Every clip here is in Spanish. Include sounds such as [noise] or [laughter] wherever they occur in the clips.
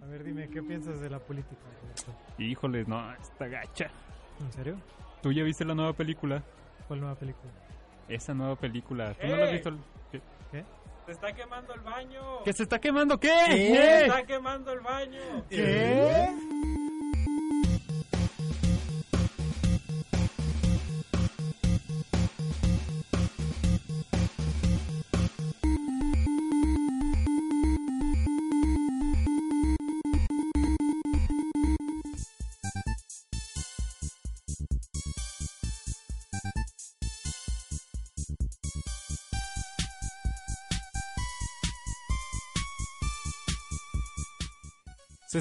A ver, dime, ¿qué piensas de la política? Roberto? Híjole, no, está gacha. ¿En serio? ¿Tú ya viste la nueva película? ¿Cuál nueva película? Esa nueva película. ¿Tú no la has visto? ¿Qué? ¡Se está quemando el baño! ¿Que se está quemando qué? ¡Se está quemando el baño! ¿Qué?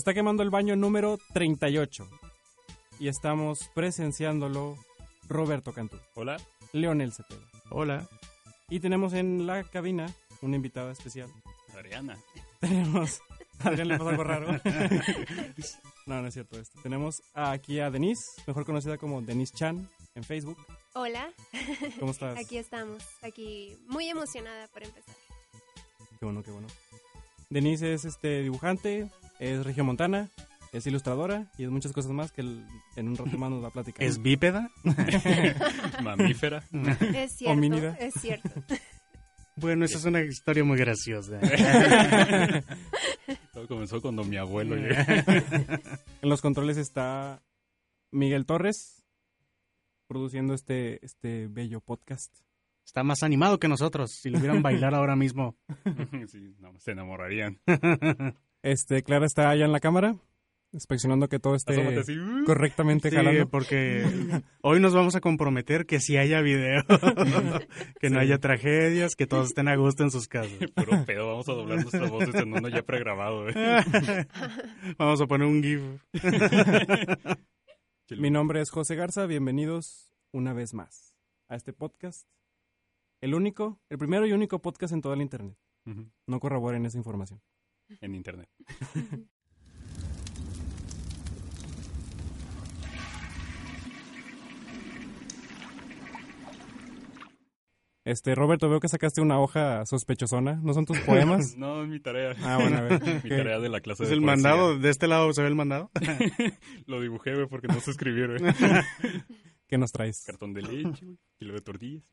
Está quemando el baño número 38. Y estamos presenciándolo Roberto Cantú, Hola. Leonel Cepeda. Hola. Y tenemos en la cabina una invitada especial. Ariana. Tenemos... [laughs] A Adrián le pasa algo raro. [laughs] no, no es cierto esto. Tenemos aquí a Denise, mejor conocida como Denise Chan en Facebook. Hola, ¿Cómo estás? aquí estamos, aquí muy emocionada por empezar. Qué bueno, qué bueno. Denise es este dibujante, es regiomontana, es ilustradora y es muchas cosas más que el- en un rato más nos va a platicar. ¿Es bípeda? [laughs] Mamífera. Es cierto, Homínida. es cierto. Bueno, esa es una historia muy graciosa. [laughs] Todo comenzó cuando mi abuelo llegó. En los controles está Miguel Torres produciendo este, este bello podcast. Está más animado que nosotros. Si lo vieran bailar ahora mismo. [laughs] Sí, no, se enamorarían. Este, Clara está allá en la cámara, inspeccionando que todo esté Asómate uh. correctamente Sí, jalando. porque [laughs] hoy nos vamos a comprometer que si haya video, [laughs] que no haya tragedias, que todos estén a gusto en sus casas. [laughs] Puro pedo, vamos a doblar nuestras voces en uno ya pregrabado. eh. Vamos a poner un GIF. Mi nombre es José Garza, bienvenidos una vez más a este podcast. El único, el primero y único podcast en toda la internet. Ujú, No corroboren esa información. En internet. Este, Roberto, veo que sacaste una hoja sospechosona. ¿No son tus [laughs] poemas? No, es mi tarea. ah, bueno, a ver. [laughs] Mi ¿qué- tarea de la clase Es de el poesía. mandado. De este lado se ve el mandado. [laughs] Lo dibujé, güey, porque no sé escribir, güey. ¿Qué nos traes? Cartón de leche, güey. Kilo de tortillas.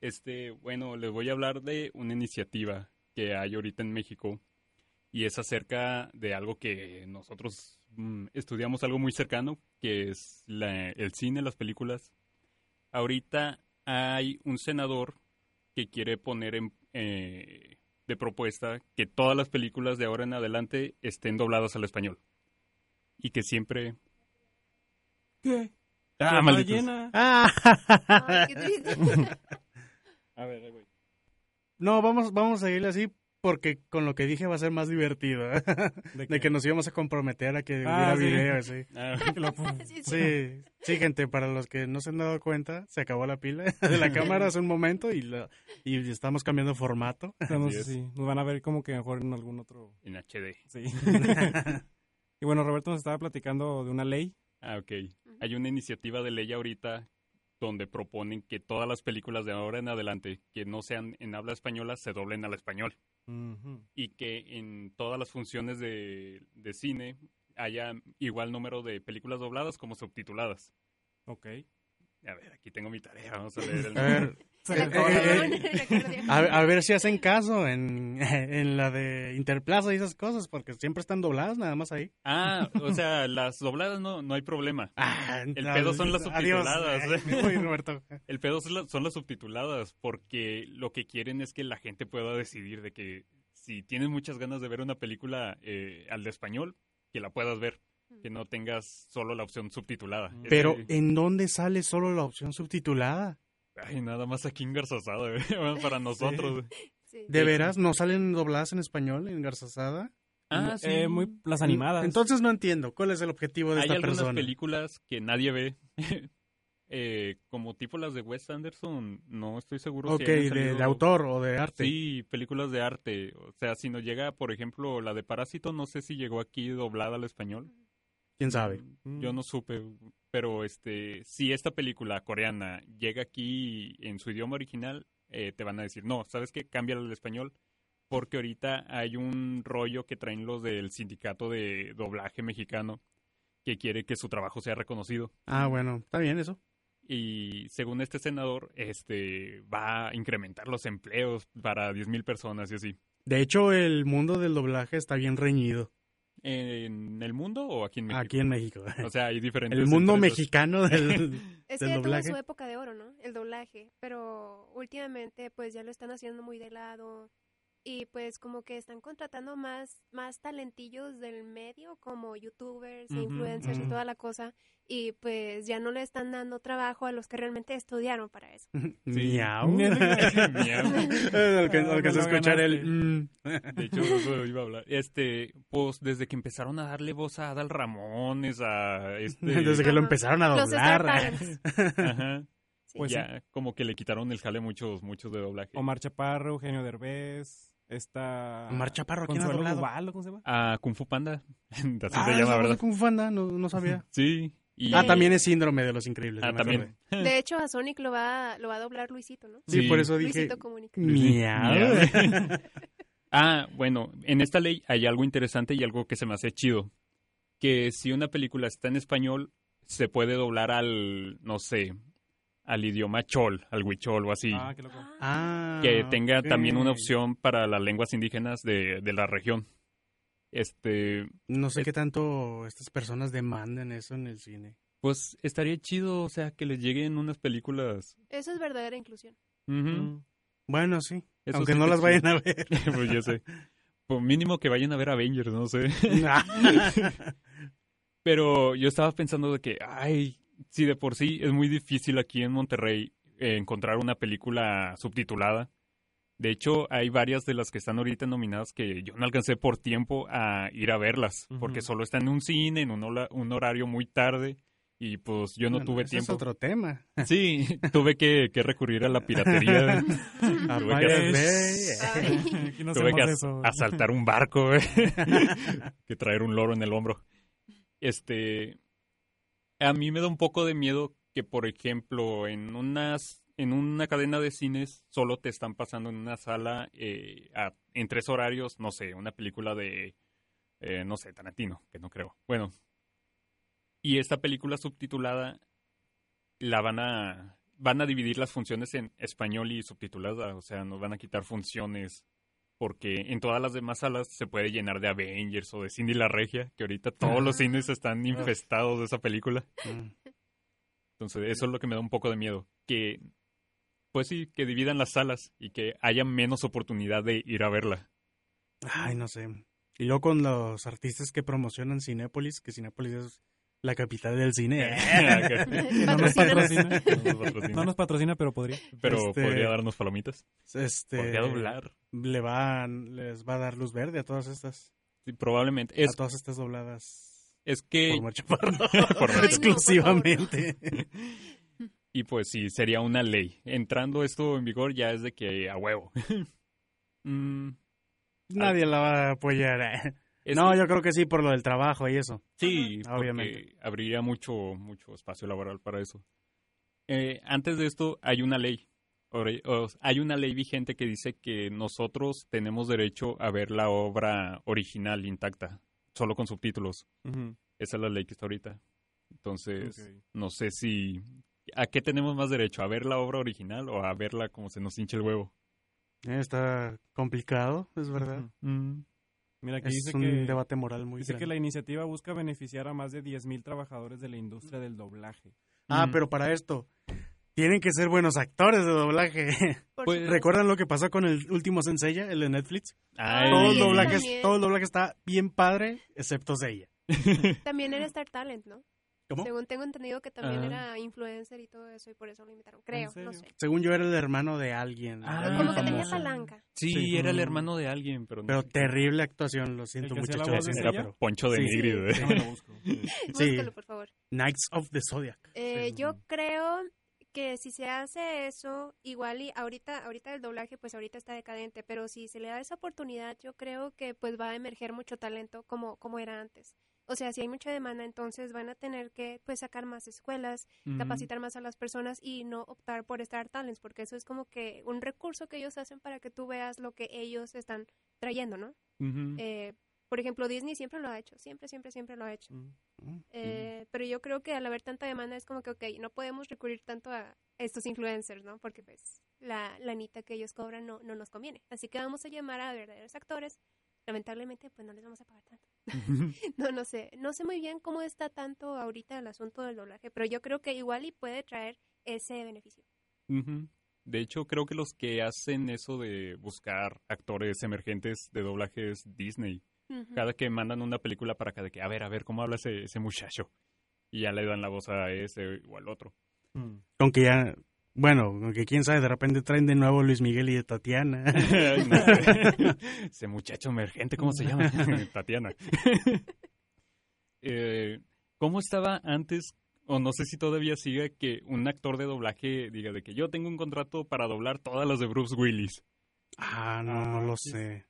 Este, bueno, les voy a hablar de una iniciativa que hay ahorita en México y es acerca de algo que nosotros mm, estudiamos algo muy cercano, que es la- el cine, las películas. Ahorita hay un senador que quiere poner en, eh, de propuesta que todas las películas de ahora en adelante estén dobladas al español. Y que siempre... ¿Qué? ¡Ah, ¡Qué malditos! ballena! Ay, qué triste. [laughs] A ver, ahí voy. No, vamos, vamos a seguirle así porque con lo que dije va a ser más divertido. [laughs] ¿De De que nos íbamos a comprometer a que Ah, hubiera sí. video. [laughs] Ah, [laughs] Sí, sí. Sí, sí, gente, para los que no se han dado cuenta, se acabó la pila de la cámara hace un momento y, la- y estamos cambiando formato. Estamos es. Nos van a ver como que mejor en algún otro. en HD. Sí. y bueno, Roberto nos estaba platicando de una ley. Ah, ok. Hay una iniciativa de ley ahorita donde proponen que todas las películas de ahora en adelante que no sean en habla española se doblen al español y que en todas las funciones de, de cine haya igual número de películas dobladas como subtituladas. Ok. A ver, aquí tengo mi tarea, vamos a [laughs] leer el... A ver, [laughs] A, a ver si hacen caso en, [laughs] en la de Interplaza y esas cosas, porque siempre están dobladas nada más ahí. Ah, o [laughs] sea, las dobladas no, no hay problema. Ah, El pedo son las adiós. subtituladas. Roberto. El pedo son, la- son las subtituladas, porque lo que quieren es que la gente pueda decidir de que si tienes muchas ganas de ver una película eh, al de español, que la puedas ver, que no tengas solo la opción subtitulada. Pero, ¿en dónde sale solo la opción subtitulada? Ay, nada más aquí en Garzasada, güey, [laughs] para nosotros. Sí. ¿De veras no salen dobladas en español en Garzasada? Ah, sí. Eh, muy las animadas. Entonces no entiendo. ¿Cuál es el objetivo de Hay esta algunas persona? películas que nadie ve. [laughs] eh, como tipo las de Wes Anderson, no estoy seguro Ok, si de, salido- de autor o de arte. Sí, películas de arte. O sea, si nos llega, por ejemplo, la de Parásito, no sé si llegó aquí doblada al español. ¿Quién sabe? Yo no supe, pero este, si esta película coreana llega aquí en su idioma original, eh, te van a decir, no, ¿sabes qué? Cámbiala al español porque ahorita hay un rollo que traen los del sindicato de doblaje mexicano que quiere que su trabajo sea reconocido. Ah, bueno, está bien eso. Y según este senador, este va a incrementar los empleos para 10.000 personas y así. De hecho, el mundo del doblaje está bien reñido ¿En el mundo o aquí en México? aquí en México. O sea, hay diferentes. El mundo mexicano [laughs] del... Es ¿Del que ya tuvo doblaje? su época de oro, ¿no? El doblaje. Pero últimamente, pues ya lo están haciendo muy de lado. Y pues como que están contratando más, más talentillos del medio, como youtubers, influencers y toda la cosa. Y pues ya no le están dando trabajo a los que realmente estudiaron para eso. [laughs] Miau. [laughs] [laughs] Miau. Alcan- Alcancé a escuchar el... mm. De hecho, eso iba a hablar. Este, pues desde que empezaron a darle voz a Adal Ramones, a este. Desde que lo empezaron a Los doblar. Talents. Ajá. Sí. Pues sí. ya como que le quitaron el jale muchos, muchos de doblaje. Omar Chaparro, Eugenio Derbez, está... Omar Chaparro, ¿quién ha doblado? Duval, ¿cómo se llama? A Kung Fu Panda. [laughs] Así Ah, se ¿es llama, ¿verdad? Kung Fu Panda? No, no sabía. [laughs] Sí. Y, Ah, también es síndrome de los increíbles. Ah, también. acordé. [laughs] De hecho, a Sonic lo va, lo va a doblar Luisito, ¿no? Sí, Sí. por eso dije... Luisito Comunica. Miau. Ah, bueno, en esta ley hay algo interesante y algo que se me hace chido. Que si una película está en español, se puede doblar al, no sé, al idioma chol, al huichol o así. Ah, qué loco. Ah, que tenga también una opción para las lenguas indígenas de, de la región. Este, No sé qué tanto estas personas demanden eso en el cine. pues estaría chido, o sea, que les lleguen unas películas. Eso es verdadera inclusión. Mm. Bueno, sí. eso aunque sí no las sí. vayan a [laughs] ver. pues yo sé. Por mínimo que vayan a ver Avengers, no sé. [laughs] [laughs] Pero yo estaba pensando de que, ay, si de por sí es muy difícil aquí en Monterrey eh, encontrar una película subtitulada. De hecho, hay varias de las que están ahorita nominadas que yo no alcancé por tiempo a ir a verlas, porque solo están en un cine, en un, hola- un horario muy tarde, y pues yo no Bueno, tuve ese tiempo. Es otro tema. [laughs] Sí, tuve que, que recurrir a la piratería. A [laughs] Tuve que no Tuve que as- eso. asaltar un barco, güey. [laughs] que traer un loro en el hombro. Este, a mí me da un poco de miedo que, por ejemplo, en unas, en una cadena de cines solo te están pasando en una sala eh, en tres horarios, no sé, una película de, eh, no sé, Tarantino, que no creo. Bueno, y esta película subtitulada la van a van a dividir las funciones en español y subtitulada, o sea, nos van a quitar funciones porque en todas las demás salas se puede llenar de Avengers o de Cindy la Regia, que ahorita [laughs] todos los Ah. cines están infestados de esa película. Mm. Entonces, eso es lo que me da un poco de miedo, que pues sí, que dividan las salas y que haya menos oportunidad de ir a verla. Ay, no sé. Y luego con los artistas que promocionan Cinépolis, que Cinépolis es la capital del cine. [laughs] No nos Patrocínanos. patrocina. No nos patrocina. No nos patrocina, pero podría. Pero Este- podría darnos palomitas. Este, Podría doblar. Le van, les va a dar luz verde a todas estas, Sí, probablemente. Es, a todas estas dobladas es que... por Chaparro. [laughs] por Ay, no, exclusivamente. [laughs] Y pues sí, sería una ley. Entrando esto en vigor ya es de que a huevo. Mm, Nadie la va a apoyar. Es No, que- yo creo que sí por lo del trabajo y eso. sí, obviamente. habría mucho, mucho espacio laboral para eso. Eh, antes de esto hay una ley. Hay una ley vigente que dice que nosotros tenemos derecho a ver la obra original intacta, solo con subtítulos. Esa es la ley que está ahorita. Entonces, no sé si... ¿A qué tenemos más derecho? ¿A ver la obra original o a verla como se nos hincha el huevo? Eh, Está complicado, es verdad. Mira, aquí Es dice un que, debate moral muy dice que la iniciativa busca beneficiar a más de 10.000 trabajadores de la industria del doblaje. Ah, Mm. pero para esto tienen que ser buenos actores de doblaje. [laughs] Pues. ¿Recuerdan lo que pasó con el último Senseiya, el de Netflix? Ay, todo, el doblaje, todo el doblaje está bien padre, excepto Seiya. [laughs] [laughs] También era Star Talent, ¿no? ¿Cómo? Según tengo entendido que también Ah. era influencer y todo eso y por eso lo invitaron. Creo, no sé. Según yo era el hermano de alguien. Ah, alguien Como que tenía palanca. Sí, Sí. era el Mm. hermano de alguien, pero no Pero terrible actuación, lo siento muchachos. sí, Era pero- Poncho de Sí, Nigri. sí. güey. Déjame lo busco. [laughs] Sí. Búscalo, por favor. Knights of the Zodiac. Eh, Sí. Yo creo que si se hace eso, igual y ahorita, ahorita el doblaje, pues ahorita está decadente, pero si se le da esa oportunidad, yo creo que pues va a emerger mucho talento como, como era antes. O sea, si hay mucha demanda, entonces van a tener que pues sacar más escuelas, capacitar más a las personas y no optar por Star Talents, porque eso es como que un recurso que ellos hacen para que tú veas lo que ellos están trayendo, ¿no? Eh, por ejemplo, Disney siempre lo ha hecho, siempre, siempre, siempre lo ha hecho. Mm. Eh, pero yo creo que al haber tanta demanda es como que, ok, no podemos recurrir tanto a estos influencers, ¿no? Porque pues la lanita que ellos cobran no, no nos conviene. Así que vamos a llamar a verdaderos actores. Lamentablemente, pues no les vamos a pagar tanto. [laughs] no, no sé. No sé muy bien cómo está tanto ahorita el asunto del doblaje, pero yo creo que igual y puede traer ese beneficio. De hecho, creo que los que hacen eso de buscar actores emergentes de doblaje es Disney. Cada que mandan una película para acá de que, a ver, a ver, ¿cómo habla ese, ese muchacho? Y ya le dan la voz a ese o al otro. Con que ya, bueno, que quién sabe, de repente traen de nuevo Luis Miguel y de Tatiana. [laughs] Ay, no sé. [laughs] ese muchacho emergente, ¿cómo se llama? [laughs] Tatiana. Eh, ¿Cómo estaba antes, o no sé si todavía sigue, que un actor de doblaje diga de que yo tengo un contrato para doblar todas las de Bruce Willis? Ah, no, no Ah, lo sé.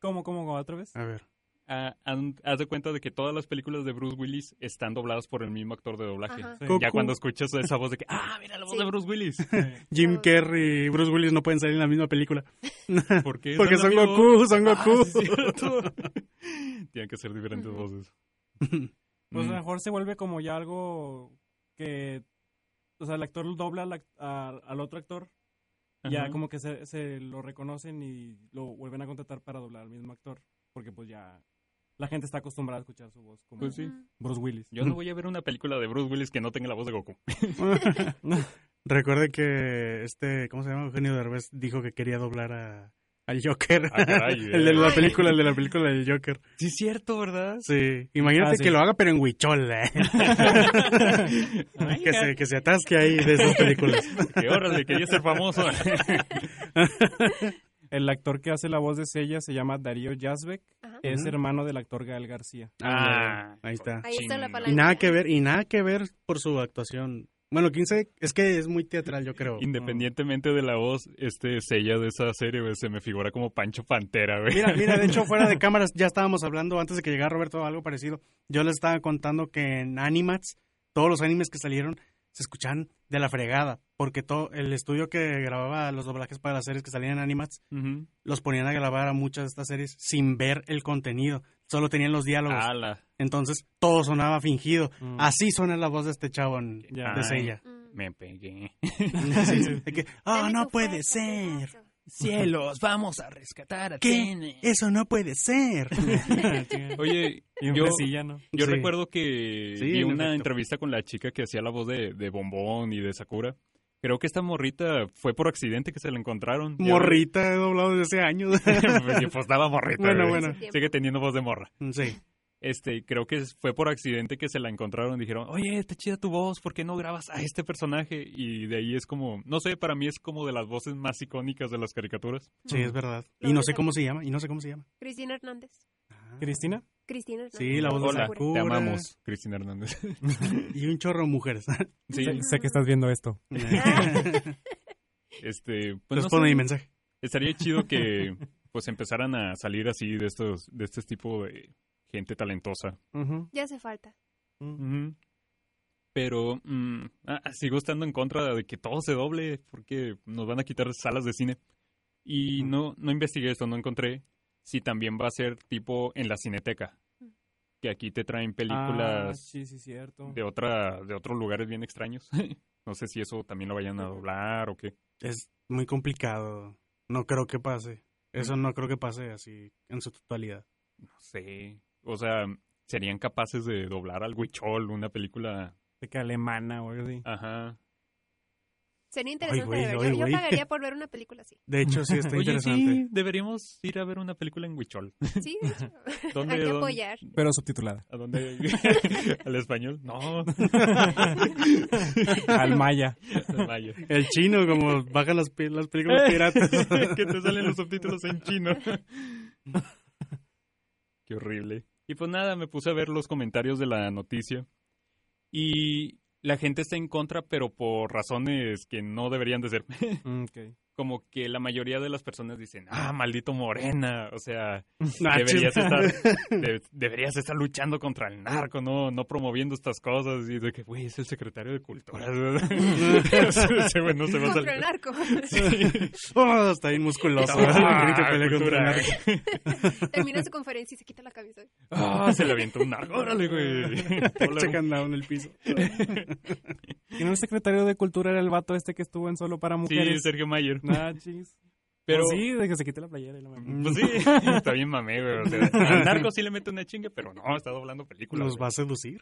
¿Cómo, cómo, cómo? ¿Otra vez? A ver. Ah, han- haz de cuenta de que todas las películas de Bruce Willis están dobladas por el mismo actor de doblaje. Sí. Ya cuando escuchas esa voz de que, ah, mira la voz Sí. de Bruce Willis. [laughs] Jim. Carrey y Bruce Willis no pueden salir en la misma película. [laughs] ¿Por qué? Porque ¿Están son amigos? Goku, son Ah, Goku. sí, cierto. [laughs] Tienen que ser diferentes voces. Pues a Mm. lo mejor se vuelve como ya algo que... O sea, el actor dobla al, a- al otro actor. Ya Ajá. como que se, se lo reconocen y lo vuelven a contratar para doblar al mismo actor. Porque pues ya la gente está acostumbrada a escuchar su voz como Pues sí. Bruce Willis. Yo no voy a ver una película de Bruce Willis que no tenga la voz de Goku. [laughs] Recuerde que este, ¿cómo se llama? Eugenio Derbez dijo que quería doblar a, al Joker. Ah, caray, [laughs] el de la eh. película, el de la película del Joker. Sí, es cierto, ¿verdad? Sí. Imagínate Ah, sí. que lo haga, pero en Huichol. ¿eh? [laughs] que, se, que se atasque ahí de esas películas. Que órale, quería ser famoso. El actor que hace la voz de Sella se llama Darío Yazbek. Es hermano del actor Gael García. Ah, ahí está. Ahí está la palanca. Y nada que ver, y nada que ver por su actuación. Bueno, 15, es que es muy teatral, yo creo. Independientemente de la voz, este sella de esa serie, güey, se me figura como Pancho Pantera, güey. Mira, mira, de hecho, fuera de [laughs] cámaras ya estábamos hablando antes de que llegara Roberto algo parecido. Yo les estaba contando que en Animats, todos los animes que salieron se escuchan de la fregada, porque todo el estudio que grababa los doblajes para las series que salían en Animats los ponían a grabar a muchas de estas series sin ver el contenido, solo tenían los diálogos. Ala, Entonces todo sonaba fingido. Mm. Así suena la voz de este chavo en- de. Sella. Mm. me pegué. [laughs] Sí, sí, [laughs] ah, Dale no puede ser. Cielos, vamos a rescatar a ¿Qué? Tene. Eso no puede ser. [laughs] [laughs] Oye, yo, yo Sí. recuerdo que Sí, vi en una efecto. entrevista con la chica que hacía la voz de, de Bombón y de Sakura. Creo que esta morrita fue por accidente que se la encontraron. Morrita he doblado desde hace años. ves. [laughs] pues daba morrita. Bueno, bueno. Sigue teniendo voz de morra. sí. Este, creo que fue por accidente que se la encontraron. Dijeron, oye, está chida tu voz, ¿por qué no grabas a este personaje? Y de ahí es como, no sé, para mí es como de las voces más icónicas de las caricaturas. Sí, es verdad. Y no sé cómo se llama. Y no sé cómo se llama. Cristina Hernández. ¿Cristina? Cristina Hernández. Sí, la voz de Hola, Sakura. te amamos, Cristina Hernández. [laughs] Y un chorro de mujeres. [laughs] Sí, Sé, sé que estás viendo esto. [laughs] este, pues no Responde sé, mi mensaje. estaría chido que pues empezaran a salir así de estos, de este tipo de gente talentosa. Ya hace falta. Pero mm, ah, sigo estando en contra de que todo se doble porque nos van a quitar salas de cine. Y no, no investigué esto, no encontré si también va a ser tipo en la cineteca. Que aquí te traen Ah, películas sí, sí, cierto. de otra de otros lugares bien extraños. [laughs] no sé si eso también lo vayan a doblar o qué. Es muy complicado. No creo que pase. Eso no creo que pase así en su totalidad. No sé. O sea, serían capaces de doblar al Huichol, una película. De que alemana o algo así. Aja. Sería interesante de ver. Yo- ay, yo, güey. pagaría por ver una película así. De hecho, sí está [laughs] Oye, interesante. sí, deberíamos ir a ver una película en Huichol. [laughs] Sí, de hecho. [laughs] ¿Dónde- Hay que dónde? apoyar. Pero subtitulada. ¿A dónde? ¿Al español? No. Al maya. Vaya. El chino, como bajan las, las películas piratas. que te salen los subtítulos en chino. Qué horrible. Y pues nada, me puse a ver los comentarios de la noticia. Y la gente está en contra, pero por razones que no deberían de ser. [laughs] Mm. Como que la mayoría de las personas dicen, ah, maldito Morena, o sea, [laughs] Ah, deberías estar, [laughs] de- deberías estar luchando contra el narco, no, no promoviendo estas cosas. Y de que, güey, es el secretario de Cultura. [laughs] Ese güey no se va a Contra el salir. narco. Oh, está bien musculoso. Ah, pelea contra el cultura. narco. Termina su conferencia y se quita la cabeza. Ah, se le avienta un narco, órale, güey. Checan en el piso. ¿Y no el secretario de Cultura era el vato este que estuvo en Solo para Sí, Mujeres? Sergio Mayer. Ah, chis. [laughs] Pero, Pues sí, de que se quite la playera y la mamá. pues sí, [laughs] [laughs] está bien mamé, güey. O sea, al narco sí le mete una chinga, pero no, está doblando películas. ¿Los güey. va a seducir?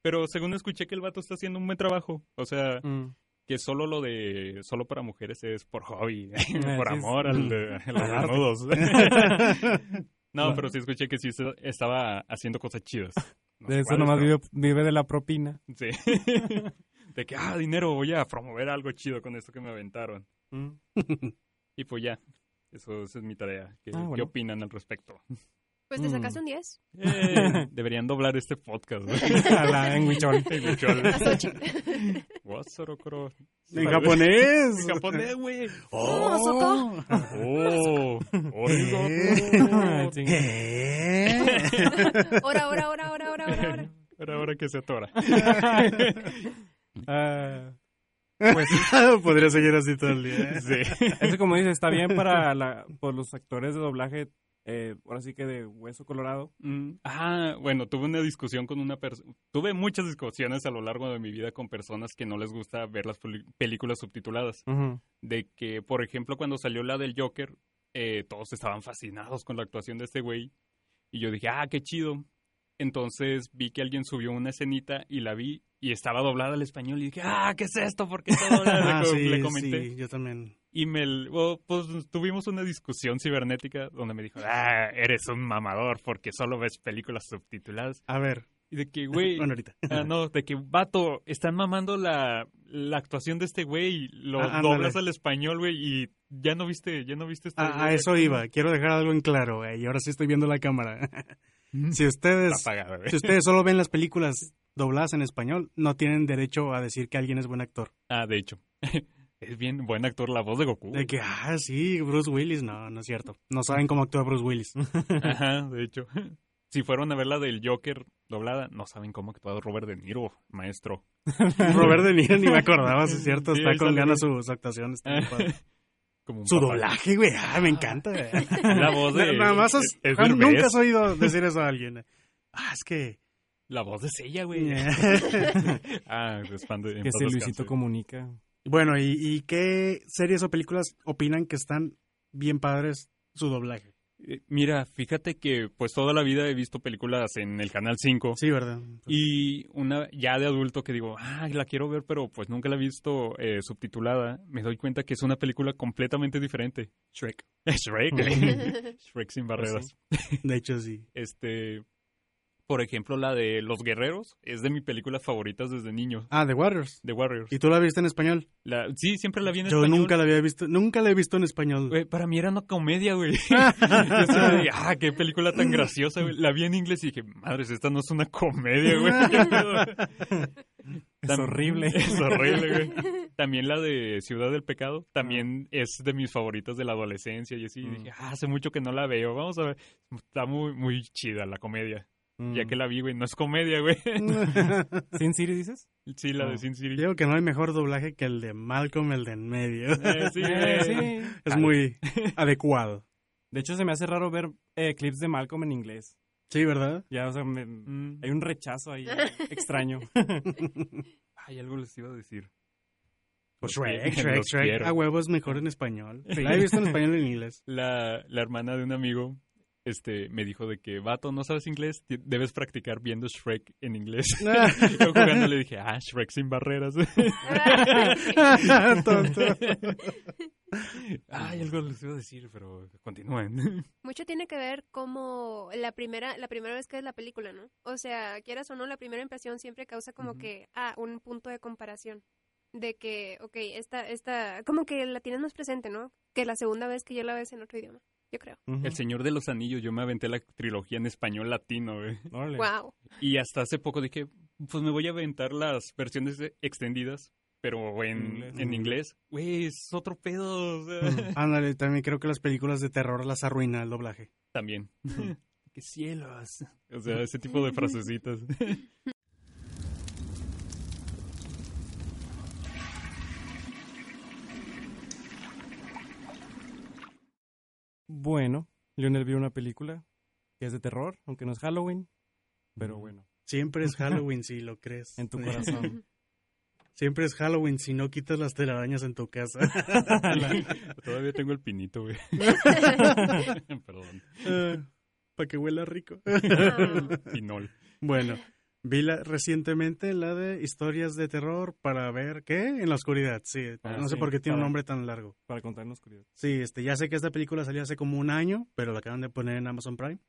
Pero según escuché que el vato está haciendo un buen trabajo. O sea, Mm. que solo lo de solo para mujeres es por hobby, Ah, por sí, amor sí. al de, a los desnudos. no, pero sí escuché que sí estaba haciendo cosas chidas. No De eso nomás pero- vive, vive de la propina. Sí. de que, ah, dinero, voy a promover algo chido con esto que me aventaron. Mm. [laughs] Y pues ya, eso, esa es mi tarea. ¿Qué, Ah, qué opinan al respecto? Pues te Mm. sacaste un 10. Eh, [laughs] deberían doblar este podcast. [laughs] la- en Huichol. En Huichol. Wasorokoro. En japonés. En japonés, güey. Oh, Soko. Oh. ¿Eh? Ahora, ahora, ahora, ahora, ahora, ahora, ahora. Ahora, ahora que se atora. Ah, [laughs] Podría seguir así todo el día. Sí. eso como dices, está bien para la, por los actores de doblaje, eh, ahora sí que de hueso colorado. Mm, Ah, bueno, tuve una discusión con una persona. Tuve muchas discusiones a lo largo de mi vida con personas que no les gusta ver las películas subtituladas. De que, por ejemplo, cuando salió la del Joker, eh, todos estaban fascinados con la actuación de este güey. Y yo dije, ah, qué chido. Entonces vi que alguien subió una escenita y la vi y estaba doblada al español y dije, ah, ¿qué es esto? ¿Por qué está doblada? [laughs] Ah, le, co- sí, le comenté. sí, yo también. Y me, oh, pues tuvimos una discusión cibernética donde me dijo, ah, eres un mamador porque solo ves películas subtituladas. A ver, Y de que, güey, [laughs] bueno, ahorita. [laughs] ah, no, de que, vato, están mamando la, la actuación de este güey, lo Ah, doblas al español, güey, y ya no viste, ya no viste este A, a eso aquí. iba. Quiero dejar algo en claro, güey. Y ahora sí estoy viendo la cámara. si ustedes, apagado, si ustedes solo ven las películas dobladas en español, no tienen derecho a decir que alguien es buen actor. Ah, de hecho. [laughs] es bien buen actor la voz de Goku. De que, ah, sí, Bruce Willis. No, no es cierto. No saben cómo actúa Bruce Willis. [laughs] Ajá, de hecho. [laughs] Si fueron a ver la del Joker doblada, no saben cómo actuado Robert De Niro, maestro. Robert De Niro ni me acordaba, si es cierto. Sí, Está ahí con ganas güey. su, su. Como un papá. doblaje, güey. Ah, me encanta. güey. La voz de... Nada más has- es Juan, Derbez. nunca has oído decir eso a alguien. Ah, es que. La voz de ella, güey. [laughs] ah, es fan de... en Que si descanse. Luisito comunica. bueno, ¿y, ¿y qué series o películas opinan que están bien padres su doblaje? Eh, Mira, fíjate que pues toda la vida he visto películas en el Canal 5. Sí, ¿verdad? Y una ya de adulto que digo, ah, la quiero ver, pero pues nunca la he visto eh, subtitulada, me doy cuenta que es una película completamente diferente. Shrek. [laughs] Shrek. [laughs] Shrek sin barreras. De hecho, sí. Este, por ejemplo, la de Los Guerreros es de mis películas favoritas desde niño. Ah, The Warriors. The Warriors. ¿Y tú la viste en español? La, sí, siempre la vi en Yo español. nunca la había visto. Nunca la he visto en español. Güey, para mí era una comedia, güey. [laughs] [laughs] Yo dije, ah, qué película tan graciosa, güey. La vi en inglés y dije, madres, esta no es una comedia, güey. ¿Qué [laughs] pedo?" Es horrible. Es horrible, güey. También la de Ciudad del Pecado, también es de mis favoritas de la adolescencia y así. Mm. Dije, ah, hace mucho que no la veo, vamos a ver. Está muy, muy chida la comedia. Ya Mm. que la vi, güey, no es comedia, güey. [laughs] ¿Sin Siri dices? Sí, la de. Sin City. Digo que no hay mejor doblaje que el de Malcolm, el de en medio. Eh, sí, [laughs] Eh, eh. sí. Es muy [laughs] adecuado. De hecho, se me hace raro ver eh, clips de Malcolm en inglés. Sí, ¿verdad? Ya, o sea, me- Mm. hay un rechazo ahí extraño. Ay, algo les iba a decir. Pues Shrek, Shrek, Shrek. A huevo es mejor en español. Sí. La he visto en español y en inglés. La, la hermana de un amigo este, me dijo de que, vato, ¿no sabes inglés? Debes practicar viendo Shrek en inglés. [laughs] Yo jugando le dije, ah, Shrek sin barreras. Tonto. [laughs] Ay, algo les iba a decir, pero continúen. Mucho tiene que ver como la primera, la primera vez que ves la película, ¿no? O sea, quieras o no, la primera impresión siempre causa como que, ah, un punto de comparación. De que, ok, esta, esta, como que la tienes más presente, ¿no? Que la segunda vez que ya la ves en otro idioma, yo creo. El Señor de los Anillos, yo me aventé la trilogía en español latino, güey. Wow. Y hasta hace poco dije, pues me voy a aventar las versiones extendidas, pero en, Inglés. en inglés. Güey, es otro pedo. o sea, [laughs] Ándale, también creo que las películas de terror las arruina el doblaje. También. [laughs] ¡Qué cielos! O sea, ese tipo de frasecitas. [laughs] Bueno, Lionel vio una película que es de terror, aunque no es Halloween, pero bueno, Siempre es [laughs] Halloween si lo crees. en tu corazón. [laughs] Siempre es Halloween si no quitas las telarañas en tu casa. [laughs] Todavía tengo el pinito, güey. Perdón. Para que huela rico. Pinol. bueno, vi la, recientemente la de historias de terror para ver qué en la oscuridad. Sí, Ah, no sé sí, por qué tiene un nombre tan largo. Para contar en la oscuridad. Sí, este, ya sé que esta película salió hace como un año, pero la acaban de poner en Amazon Prime.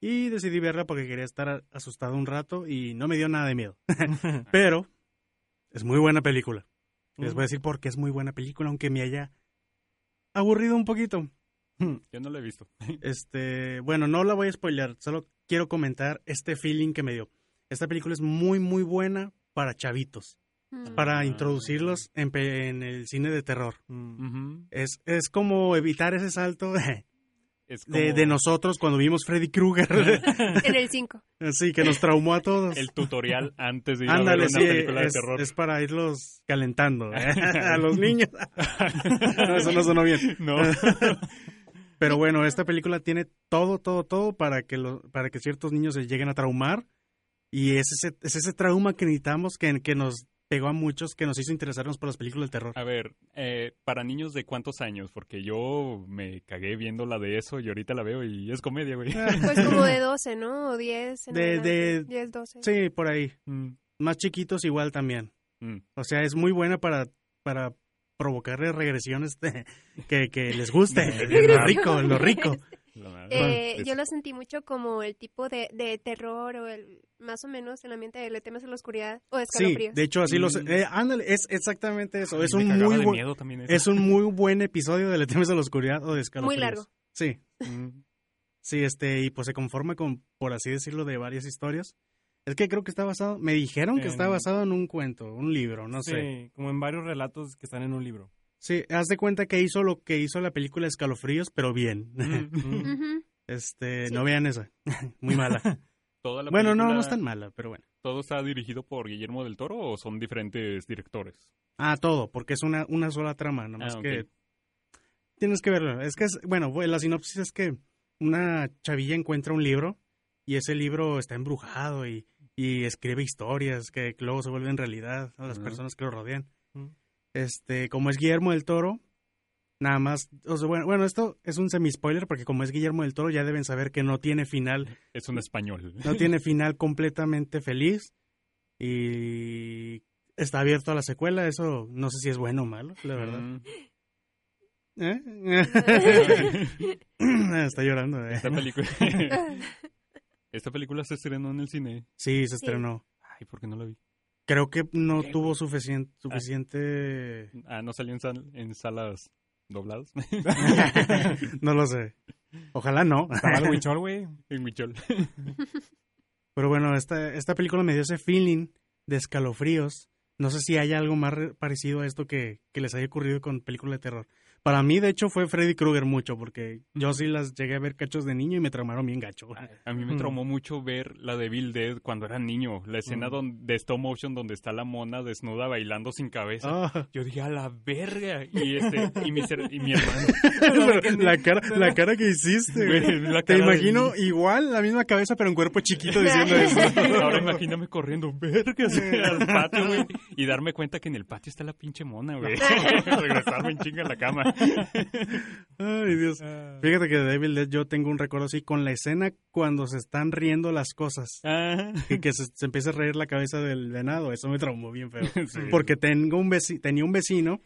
Y decidí verla porque quería estar asustado un rato y no me dio nada de miedo. [laughs] [laughs] pero es muy buena película. Les voy a decir por qué es muy buena película, aunque me haya aburrido un poquito. [laughs] Yo no lo he visto. Este, bueno, no la voy a spoilear, solo quiero comentar este feeling que me dio. Esta película es muy, muy buena para chavitos, Mm. para introducirlos en, pe- en el cine de terror. Mm. Es, es como evitar ese salto de, Es como de nosotros cuando vimos Freddy Krueger. [laughs] En el 5. sí, que nos traumó a todos. el tutorial antes de ir a ver una sí, película es, de terror. es para irlos calentando ¿eh? [laughs] a los niños. No, eso no sonó bien. No. Pero bueno, esta película tiene todo, todo, todo para que, lo, para que ciertos niños se lleguen a traumar. Y es ese, es ese trauma que necesitamos, que, que nos pegó a muchos, que nos hizo interesarnos por las películas de terror. A ver, eh, para niños de cuántos años, porque yo me cagué viendo la de eso y ahorita la veo y es comedia, güey. Pues como de 12, ¿no? O 10. en De- de- 10, 12. Sí, por ahí. Mm, Más chiquitos igual también. mm. O sea, es muy buena para, para provocarle regresiones de- que, que les guste. [laughs] lo rico, lo rico. Eh, Es- yo lo sentí mucho como el tipo de, de terror o el más o menos el ambiente de Le temes a la oscuridad o Sí, escalofríos. de hecho así lo Mm. sé. Eh, ándale, es exactamente eso. Es un muy buen, miedo también eso. es un muy buen episodio de Le temes a la oscuridad o de escalofríos. Muy largo. Sí, Mm. sí, este, y pues se conforma con, por así decirlo, de varias historias. Es que creo que está basado, me dijeron que está basado en un cuento, un libro, no sí, sé. como en varios relatos que están en un libro. Sí, haz de cuenta que hizo lo que hizo la película Escalofríos, pero bien. [laughs] Mm. Mm. Este, Sí. no vean esa. [laughs] Muy mala. [laughs] Toda la bueno, no, película, no es tan mala, pero bueno. ¿Todo está dirigido por Guillermo del Toro o son diferentes directores? Ah, todo, porque es una, una sola trama, nada más Ah, que tienes que verlo. Es que es, bueno, la sinopsis es que una chavilla encuentra un libro y ese libro está embrujado y, y escribe historias que luego se vuelven realidad a las personas que lo rodean. Ujú. Este, como es Guillermo del Toro, nada más, o sea, bueno, bueno, esto es un semi-spoiler porque como es Guillermo del Toro ya deben saber que no tiene final Es un español. no tiene [laughs] final completamente feliz y está abierto a la secuela. Eso no sé si es bueno o malo, la verdad. Mm. ¿Eh? [laughs] está llorando. ¿eh? Esta película... [laughs] Esta película se estrenó en el cine. Sí, se estrenó. Ay, ¿por qué no la vi? Creo que no tuvo suficiente, suficiente... Ah, ¿no salió en, sal- en salas dobladas? [laughs] no lo sé. Ojalá no. Estaba el [laughs] Huichol, güey. en Huichol. [laughs] Pero bueno, esta, esta película me dio ese feeling de escalofríos. No sé si hay algo más re- parecido a esto que, que les haya ocurrido con películas de terror. Para mí, de hecho, fue Freddy Krueger mucho, porque yo sí las llegué a ver cachos de niño y me traumaron bien gacho. A mí me Mm. traumó mucho ver la de Bill Dead cuando era niño. La escena Mm. don- de stop motion donde está la mona desnuda bailando sin cabeza. Ah. Yo dije, a la verga. Y, este, y, mi, ser- y mi hermano. [laughs] La, cara, la cara que hiciste, Te cara de- imagino igual, la misma cabeza, pero en cuerpo chiquito [laughs] diciendo eso. [laughs] Ahora imagíname corriendo, verga, sí, al patio, güey. Y darme cuenta que en el patio está la pinche mona, güey. Regresarme en chinga a la cama. Ay, Dios. Ah. Fíjate que de Devil Dead yo tengo un recuerdo así con la escena cuando se están riendo las cosas. Ah. Y que se, se empieza a reír la cabeza del venado. Eso me traumó bien feo. [laughs] Sí. Porque tengo un veci- tenía un vecino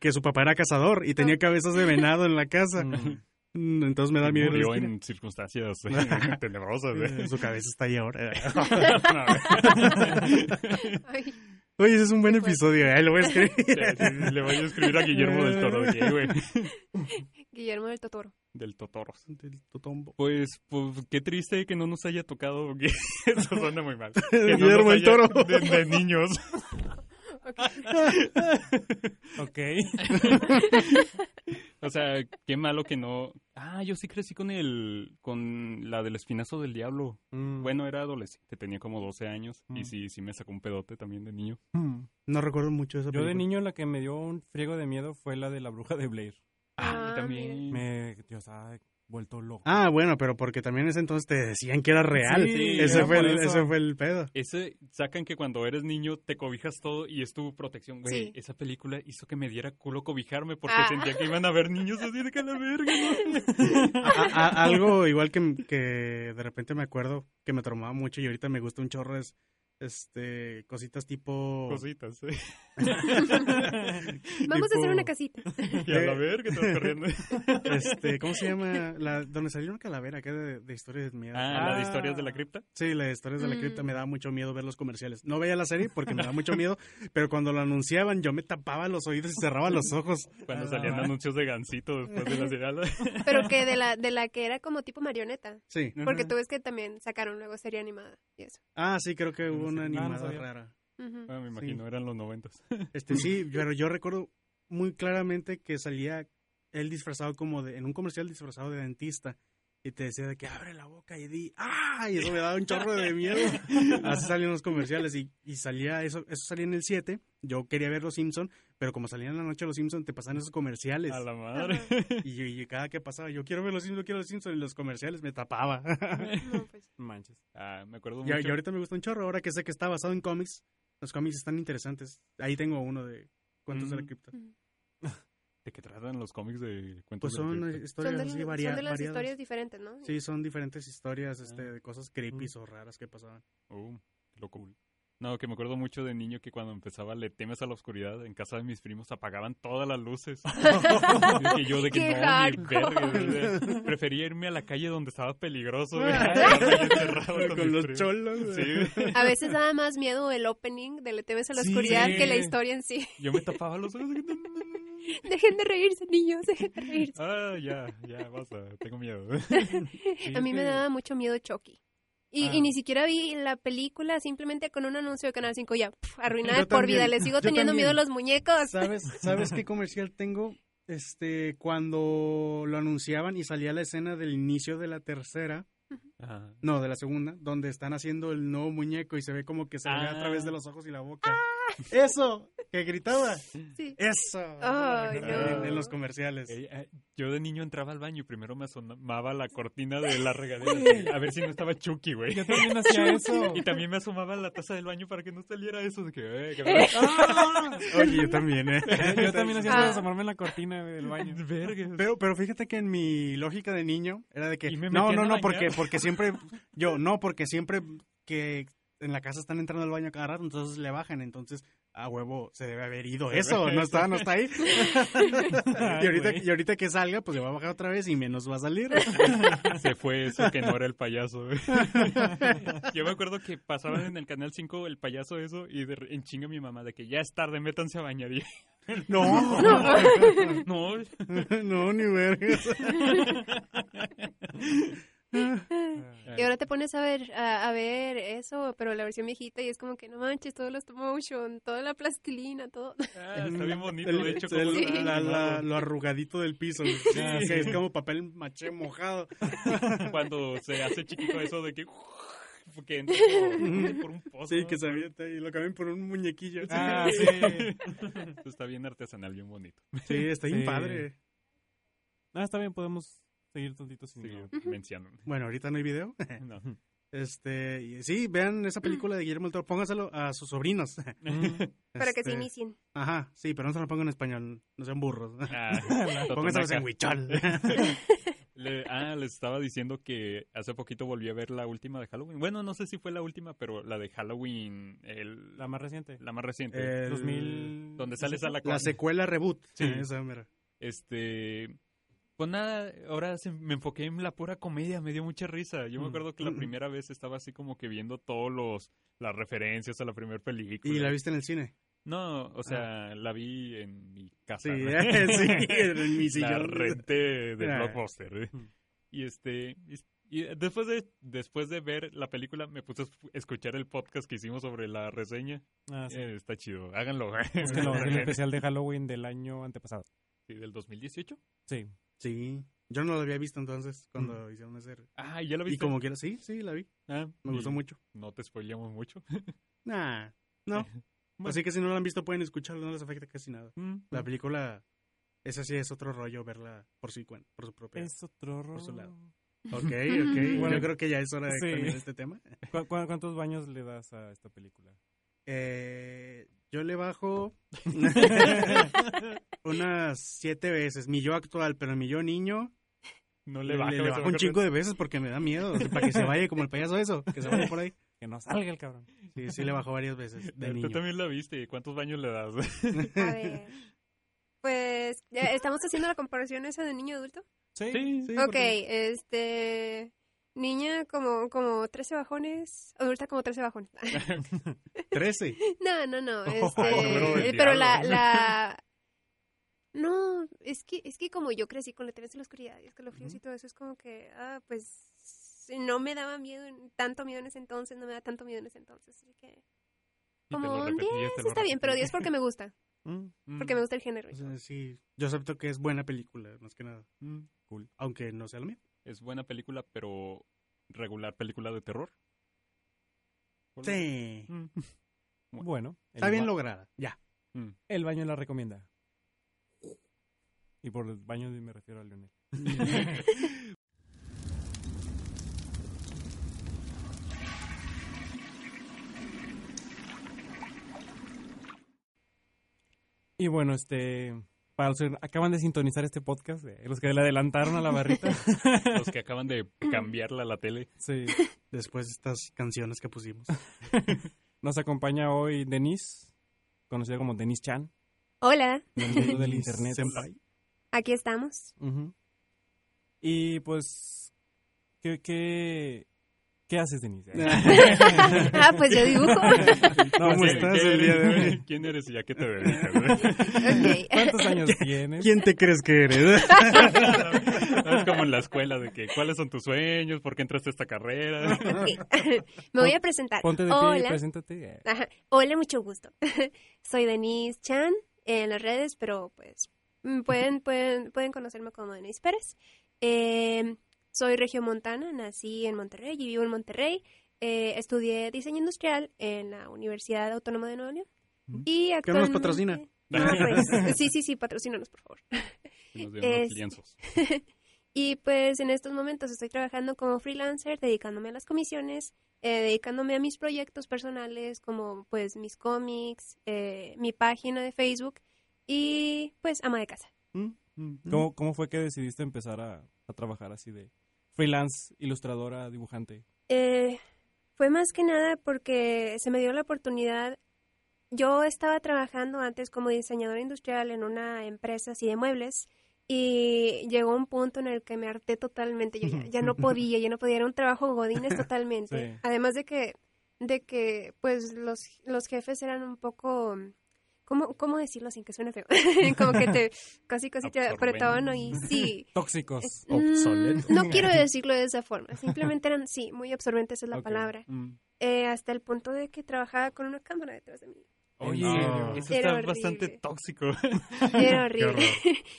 que su papá era cazador y tenía cabezas de venado en la casa. Mm. Mm, Entonces me da miedo. Murió en circunstancias eh, [laughs] tenebrosas, güey. Su cabeza está ahí ahora. [laughs] Ay, Oye, ese es un buen fuerte. episodio. Ahí lo voy a escribir. [laughs] Le voy a escribir a Guillermo del Toro güey. [laughs] Guillermo del Totoro. del Totoros. Del Totombo. Pues, pues, qué triste que no nos haya tocado. que- [laughs] Eso suena muy mal. Que Guillermo nos el haya- Toro. De, de niños. Ok. O sea, qué malo que no. Ah, yo sí crecí con el. con la del espinazo del diablo. Mm. Bueno, era adolescente, tenía como 12 años. Y Mm. sí, sí me sacó un pedote también de niño. Mm. No recuerdo mucho esa Yo película. de niño la que me dio un friego de miedo fue la de la bruja de Blair. Ah, Ah, también. Me, Dios, vuelto loco. Ah, bueno, pero porque también en ese entonces te decían que era real. Sí, ese, era fue el, eso. ese fue el pedo. Ese, sacan que cuando eres niño te cobijas todo y es tu protección, güey. Sí. Esa película hizo que me diera culo cobijarme porque Ah. sentía que iban a ver niños así de que la verga, ¿no? [laughs] A- a- algo igual que, que de repente me acuerdo que me traumaba mucho y ahorita me gusta un chorro es este cositas tipo Cositas, ¿eh? [laughs] Vamos a hacer una casita. Y a la verga, te vas corriendo. este cómo se llama la donde salió una calavera que era de, de historias de miedo Ah, la de Ah. historias de la cripta. sí la de historias de la Mm. cripta me daba mucho miedo ver los comerciales no veía la serie porque me daba mucho miedo pero cuando lo anunciaban yo me tapaba los oídos y cerraba los ojos Cuando Ah, salían no. anuncios de gancito después de la serial. [laughs] Pero que de la, de la que era como tipo marioneta. sí Porque tú ves que también sacaron luego serie animada y eso. ah sí creo que hubo una No, no animada Ujú. Ah, me imagino, eran los noventas. [laughs] Este sí, pero yo recuerdo muy claramente que salía él disfrazado como de, en un comercial disfrazado de dentista. Y te decía de que abre la boca y di, ¡ah! Y eso me daba un chorro de miedo. [laughs] Así salían los comerciales y, y salía, eso eso salía en el 7. Yo quería ver Los Simpson, pero como salían en la noche Los Simpson, te pasaban esos comerciales. A la madre. Y, y cada que pasaba, yo quiero ver Los Simpson, quiero Los Simpson, y los comerciales me tapaba. No, pues. Manches. Ah, me acuerdo y, mucho. y ahorita me gusta un chorro, ahora que sé que está basado en cómics. Los cómics están interesantes. Ahí tengo uno de Cuentos de la Mm. Cripta. [laughs] ¿De qué tratan los cómics de cuentos Pues de la son cripta? eh, historias Son de, así son varia- de las variadas. historias diferentes, ¿no? Sí, son diferentes historias este, Ah. de cosas creepy o raras que pasaban. Uh, qué loco. No, que me acuerdo mucho de niño que cuando empezaba Le temes a la oscuridad, en casa de mis primos apagaban todas las luces. [laughs] Y que yo de que Qué no, verga, prefería irme a la calle donde estaba peligroso. [laughs] con Con los primos. cholos. Sí. A veces daba más miedo el opening de Le temes a la Sí. oscuridad que la historia en sí. yo me tapaba los ojos. [laughs] Dejen de reírse, niños, dejen de reírse. Ah, ya, ya, basta, tengo miedo. A mí me daba mucho miedo Chucky. Y, Ah. y ni siquiera vi la película, simplemente con un anuncio de Canal 5 ya, arruinada Yo por también, vida. Le sigo teniendo también. miedo a los muñecos. ¿Sabes, [laughs] ¿Sabes qué comercial tengo? Este, cuando lo anunciaban y salía la escena del inicio de la tercera, Ajá. no, de la segunda, donde están haciendo el nuevo muñeco y se ve como que se ve a Ah. través de los ojos y la boca. ¡Eso! Que gritaba. Sí. ¡Eso! En, no. en los comerciales. Eh, eh, yo de niño entraba al baño y primero me asomaba la cortina de la regadera a ver si no estaba Chucky, güey. Yo también hacía eso. Y también me asomaba a la taza del baño para que no saliera eso de que, eh, que ¡Ah! Oye, yo también, ¿eh? Yo también hacía eso Ah. de asomarme en la cortina del baño. Pero, pero fíjate que en mi lógica de niño era de que Y me no, no, no, porque, porque siempre, yo, no, porque siempre que en la casa están entrando al baño a cada rato, entonces le bajan, entonces a huevo se debe haber ido Se eso, no está, no está ahí. [laughs] y, ahorita, y ahorita que salga, pues le va a bajar otra vez y menos va a salir. Se fue eso que no era el payaso. [laughs] Yo me acuerdo que pasaban en el canal 5 el payaso eso y de, en chinga mi mamá de que ya es tarde, métanse a bañar. Y, [laughs] No, no, no, ni vergas. Y ahora te pones a ver, a, a ver eso, pero la versión viejita y es como que no manches, todo lo stop motion, toda la plastilina, todo. Ah, está bien bonito, El- de hecho. el- como Sí. lo- la- la- lo arrugadito del piso, Ah, sí. es como papel maché mojado. [laughs] Cuando se hace chiquito eso de que... Que entra [laughs] por, por un pozo. Sí, que se avienta y lo cambian por un muñequillo. Ah, sí. Está bien artesanal, bien bonito. Sí, está bien Sí. padre. Ah, está bien, podemos seguir tantito sin no. mencionan. Bueno, ahorita no hay video. [laughs] No. Este, y sí, vean esa película de Guillermo del Toro, póngaselo a sus sobrinos. [laughs] Para que se Este, inicien. Ajá, sí, pero no se lo pongan en español, no sean burros. Ah, [laughs] Póngaselos en huichol. Le- ah, les estaba diciendo que hace poquito volví a ver la última de Halloween. Bueno, no sé si fue la última, pero la de Halloween, el, La más reciente. la más reciente. El- 2000. donde sale Sala La secuela reboot. Sí. Esa mera. Este. Pues nada, ahora se- me enfoqué en la pura comedia, me dio mucha risa. Yo me Mm. acuerdo que la Mm. primera vez estaba así como que viendo todos los las referencias a la primera película. ¿Y la viste en el cine? No, o sea, la vi en mi casa. Sí, ¿no? [laughs] [laughs] sí, en mi La sillón. renté de Ah. Blockbuster. ¿eh? Y este... y- después de, después de ver la película, me puse a escu- escuchar el podcast que hicimos sobre la reseña. Ah, sí. Eh, está chido, háganlo. Es que lo- el [laughs] especial de Halloween del año antepasado. Sí, del 2018. Sí. Sí, yo no lo había visto entonces cuando hicieron ese. Ah, ¿ya lo Y viste? como quiera, sí, sí, la vi. Ah, Me gustó y mucho. No te spoileamos mucho. [laughs] Nah, no. [laughs] Bueno. Así que si no la han visto pueden escucharlo, no les afecta casi nada. Mm, La película, esa sí es otro rollo verla por su, cuen- por su propia. Es otro rollo. su lado. Ok, ok. [laughs] Bueno, Yo creo que ya es hora de sí. cambiar este tema. ¿Cu- cu- cuántos baños le das a esta película? Eh, yo le bajo unas siete veces. Mi yo actual, pero mi yo niño No le, le bajo, le se bajo baja un chingo de veces porque me da miedo. Para que se vaya como el payaso eso, que se vaya por ahí. Que no salga el cabrón. Sí, sí le bajo varias veces de Eh, Tú también la viste. ¿Cuántos baños le das? [laughs] A ver. Pues, ¿ya ¿estamos haciendo la comparación esa de niño adulto? Sí. Sí, ok, porque- este... Niña como, como 13 bajones, adulta como 13 bajones. [laughs] [laughs] Trece. no, no, no. Este, del pero la, la... No, es que, es que como yo crecí con letras de la oscuridad y escalofríos y todo eso, es como que, ah, pues, no me daba miedo, en- tanto miedo en ese entonces, no me da tanto miedo en ese entonces, así que... Como un repetías, 10 te lo está bien, pero 10 repetías. porque me gusta, [laughs] Mm, Mm, porque me gusta el género. O sea, sí, yo acepto que es buena película, más que nada. mm. cool. Aunque no sea lo mío. Es buena película, pero regular película de terror. Sí. Mm. [laughs] Bueno. Está bien lograda. Ya. Mm. El baño la recomienda. Y por el baño me refiero a Leonel. [laughs] Y bueno, este, para los que acaban de sintonizar este podcast, eh, los que le adelantaron a la barrita, [laughs] Los que [laughs] acaban de cambiarla a la tele. sí, Después de estas canciones que pusimos. nos acompaña hoy Denise, conocida como Denise Chan, Hola, del mundo del internet. Senpai. Aquí estamos. Y pues, ¿qué, qué, qué haces, Denise? [laughs] ah, pues yo dibujo. [laughs] No, ¿Cómo estás ¿Quién el día de eres? [laughs] hoy? ¿Quién eres y a qué te dedicas? ¿Cuántos años tienes? ¿Quién te crees que eres? es como en la escuela de que cuáles son tus sueños, por qué entraste a esta carrera. Me voy a presentar. Ponte de pie y Hola. preséntate. Ajá. Hola, mucho gusto. Soy Denise Chan en las redes, pero pues pueden, pueden, pueden conocerme como Denise Pérez. Eh, soy regiomontana, nací en Monterrey y vivo en Monterrey. Eh, estudié diseño industrial en la Universidad Autónoma de Nuevo León. Y nos actualmente... patrocina. Ah, pues, [laughs] sí, sí, sí, patrocínanos, por favor. Nos Es- lienzos. [laughs] Y pues en estos momentos estoy trabajando como freelancer, dedicándome a las comisiones, eh, dedicándome a mis proyectos personales como pues mis cómics, eh, mi página de Facebook y pues ama de casa. ¿Mm? ¿Cómo, ¿Cómo fue que decidiste empezar a, a trabajar así de freelance, ilustradora, dibujante? Eh, fue más que nada porque se me dio la oportunidad. Yo estaba trabajando antes como diseñadora industrial en una empresa así de muebles y llegó un punto en el que me harté totalmente. Yo ya, ya no [laughs] podía, ya no podía. Era un trabajo godines [laughs] totalmente. Sí. Además de que, de que pues los, los jefes eran un poco... ¿Cómo, ¿Cómo decirlo sin que suene feo? [laughs] como que te casi casi te apretaban ahí. Sí. [laughs] Tóxicos. Es- Obsoletos. mm, no quiero [laughs] decirlo de esa forma. Simplemente eran, sí, muy absorbentes es la palabra. Mm. Eh, hasta el punto de que trabajaba con una cámara detrás de mí. Oye, No. eso Era está bastante tóxico. Era horrible.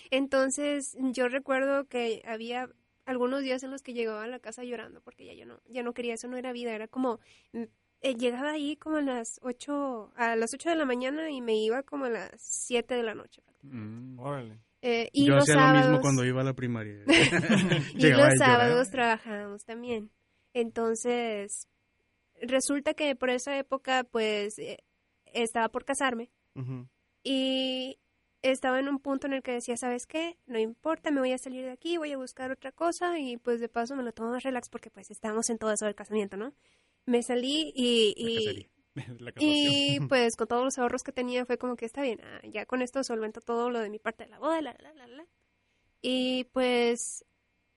Entonces, yo recuerdo que había algunos días en los que llegaba a la casa llorando porque ya yo no, ya no quería, eso no era vida, era como mm, eh, llegaba ahí como a las 8, a las 8 de la mañana y me iba como a las 7 de la noche. Mm. Órale. Eh, y Yo los hacía sábados, lo mismo cuando iba a la primaria. [laughs] y [laughs] los sábados trabajábamos también. Entonces, resulta que por esa época, pues, eh, estaba por casarme y estaba en un punto en el que decía, ¿sabes qué? No importa, me voy a salir de aquí, voy a buscar otra cosa y pues de paso me lo tomo más relax porque pues estábamos en todo eso del casamiento, ¿no? Me salí y, y, [laughs] y [laughs] pues con todos los ahorros que tenía fue como que está bien, ah, ya con esto solvento todo lo de mi parte de la boda, la, la, la, la. Y pues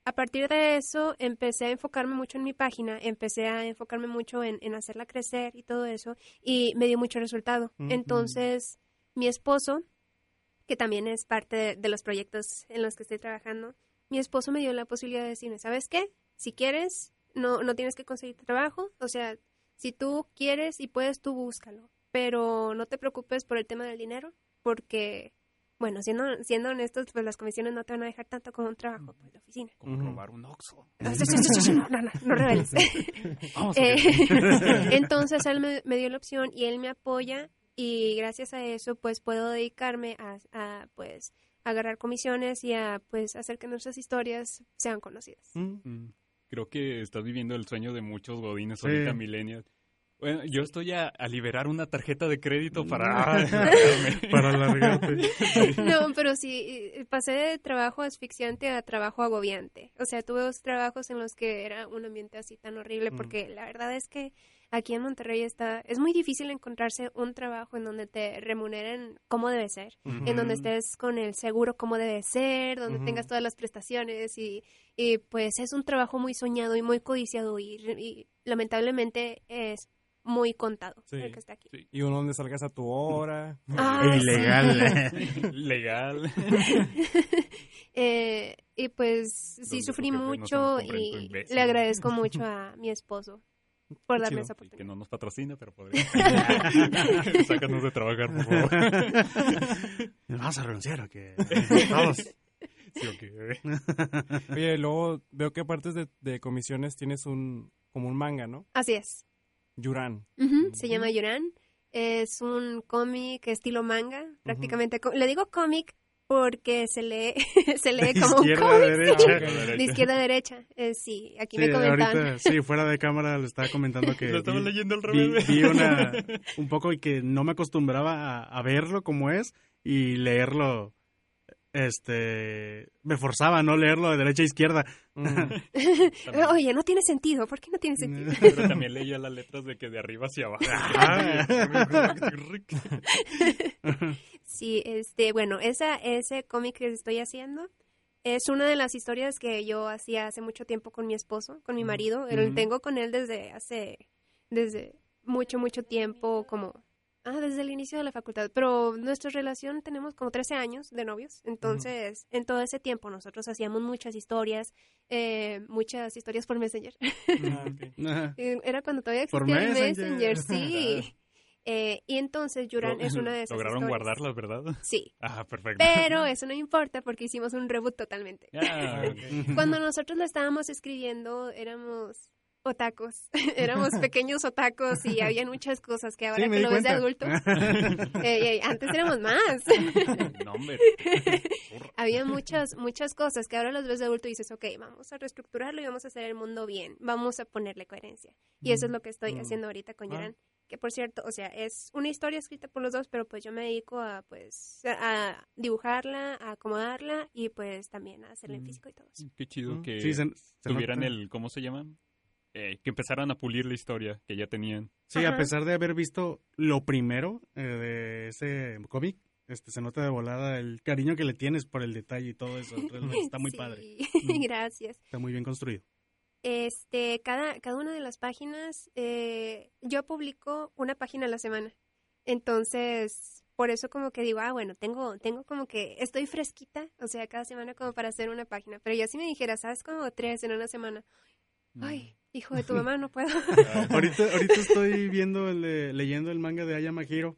a partir de eso empecé a enfocarme mucho en mi página, empecé a enfocarme mucho en, en hacerla crecer y todo eso y me dio mucho resultado. Entonces mi esposo, que también es parte de, de los proyectos en los que estoy trabajando, mi esposo me dio la posibilidad de decirme, ¿sabes qué? Si quieres, no, no tienes que conseguir trabajo, o sea, si tú quieres y puedes, tú búscalo, pero no te preocupes por el tema del dinero, porque, bueno, siendo, siendo honestos, pues las comisiones no te van a dejar tanto como un trabajo pues, de oficina. Como robar un Oxxo. [laughs] No, no, no, no reveles. [laughs] Vamos, Eh, [laughs] entonces él me, me dio la opción y él me apoya y gracias a eso pues puedo dedicarme a, a, pues agarrar comisiones y a pues hacer que nuestras historias sean conocidas. Mm. Mm, Creo que estás viviendo el sueño de muchos godines Sí. ahorita millennials. Bueno, yo estoy a, a liberar una tarjeta de crédito para... [laughs] [laughs] Para alargarte. No, pero sí, eh, pasé de trabajo asfixiante a trabajo agobiante. O sea, tuve dos trabajos en los que era un ambiente así tan horrible Mm. porque la verdad es que aquí en Monterrey está, es muy difícil encontrarse un trabajo en donde te remuneren como debe ser. En donde estés con el seguro como debe ser, donde tengas todas las prestaciones y, y, pues es un trabajo muy soñado y muy codiciado y, y lamentablemente es muy contado Sí. el que está aquí. Sí. Y uno donde salgas a tu hora. [laughs] Ah, sí. ilegal. [laughs] Legal. [laughs] Eh, y pues sí sufrí no mucho y le agradezco mucho a mi esposo por darme esa Sí, que oportunidad. no nos patrocina, pero podría. [laughs] [laughs] Sácanos de trabajar, por favor. [laughs] Vamos a renunciar o qué? Todos. Sí, ok. Oye, luego veo que aparte de, de comisiones tienes un como un manga, ¿no? Así es. Yuran. Ujú, Se llama Yuran. Es un cómic estilo manga, prácticamente. co- Le digo cómic porque se lee, [laughs] se lee De como un izquierda a cómic. derecha. De izquierda a derecha. Eh, sí, aquí Sí, me comentaban. ahorita, sí, [laughs] fuera de cámara le estaba comentando que Lo estaba vi, leyendo al vi- revés. vi una, [laughs] un poco y que no me acostumbraba a, a verlo como es y leerlo, este, me forzaba a no leerlo de derecha a izquierda. Mm. [laughs] [laughs] Oye, no tiene sentido. ¿Por qué no tiene sentido? [laughs] Pero también leía las letras de que de arriba hacia abajo. Sí, este, bueno, esa, ese cómic que estoy haciendo es una de las historias que yo hacía hace mucho tiempo con mi esposo, con mi marido. Lo tengo con él desde hace, desde mucho, mucho tiempo, como, ah, desde el inicio de la facultad. Pero nuestra relación tenemos como 13 años de novios. Entonces, en todo ese tiempo nosotros hacíamos muchas historias, eh, muchas historias por Messenger. Ah, [laughs] Era cuando todavía existía el Messenger. Messenger, sí. Eh, y entonces Yuran es una de esas Lograron historias. guardarlas, ¿verdad? Sí, Ah, perfecto. pero [laughs] eso no importa porque hicimos un reboot totalmente. Ah, Cuando nosotros lo estábamos escribiendo éramos otacos, [laughs] éramos [laughs] pequeños otacos y había muchas cosas que ahora Sí, que lo ves de adulto, [laughs] eh, eh, antes éramos más. no, hombre. había muchas, muchas cosas que ahora los ves de adulto y dices, ok, vamos a reestructurarlo y vamos a hacer el mundo bien, vamos a ponerle coherencia. Y eso es lo que estoy Mm. haciendo ahorita con Ah. Yoran. Que por cierto, o sea, es una historia escrita por los dos, pero pues yo me dedico a pues a dibujarla, a acomodarla y pues también a hacerla en Mm. físico y todo eso. Qué chido Mm. que Sí, se, se tuvieran el, ¿cómo se llaman? Eh, que empezaran a pulir la historia que ya tenían. Sí, a Ajá. pesar de haber visto lo primero eh, de ese cómic, este, se nota de volada el cariño que le tienes por el detalle y todo eso. [laughs] Está muy Sí, padre. [laughs] Mm. Gracias. Está muy bien construido. Este, cada, cada una de las páginas, eh, yo publico una página a la semana. Entonces, por eso como que digo, ah, bueno, tengo, tengo como que, estoy fresquita, o sea, cada semana como para hacer una página. Pero ya si me dijera, ¿sabes? Como tres en una semana. Ay, hijo de tu mamá, no puedo. [laughs] ahorita, ahorita estoy viendo, el de- leyendo el manga de Ayama Hiro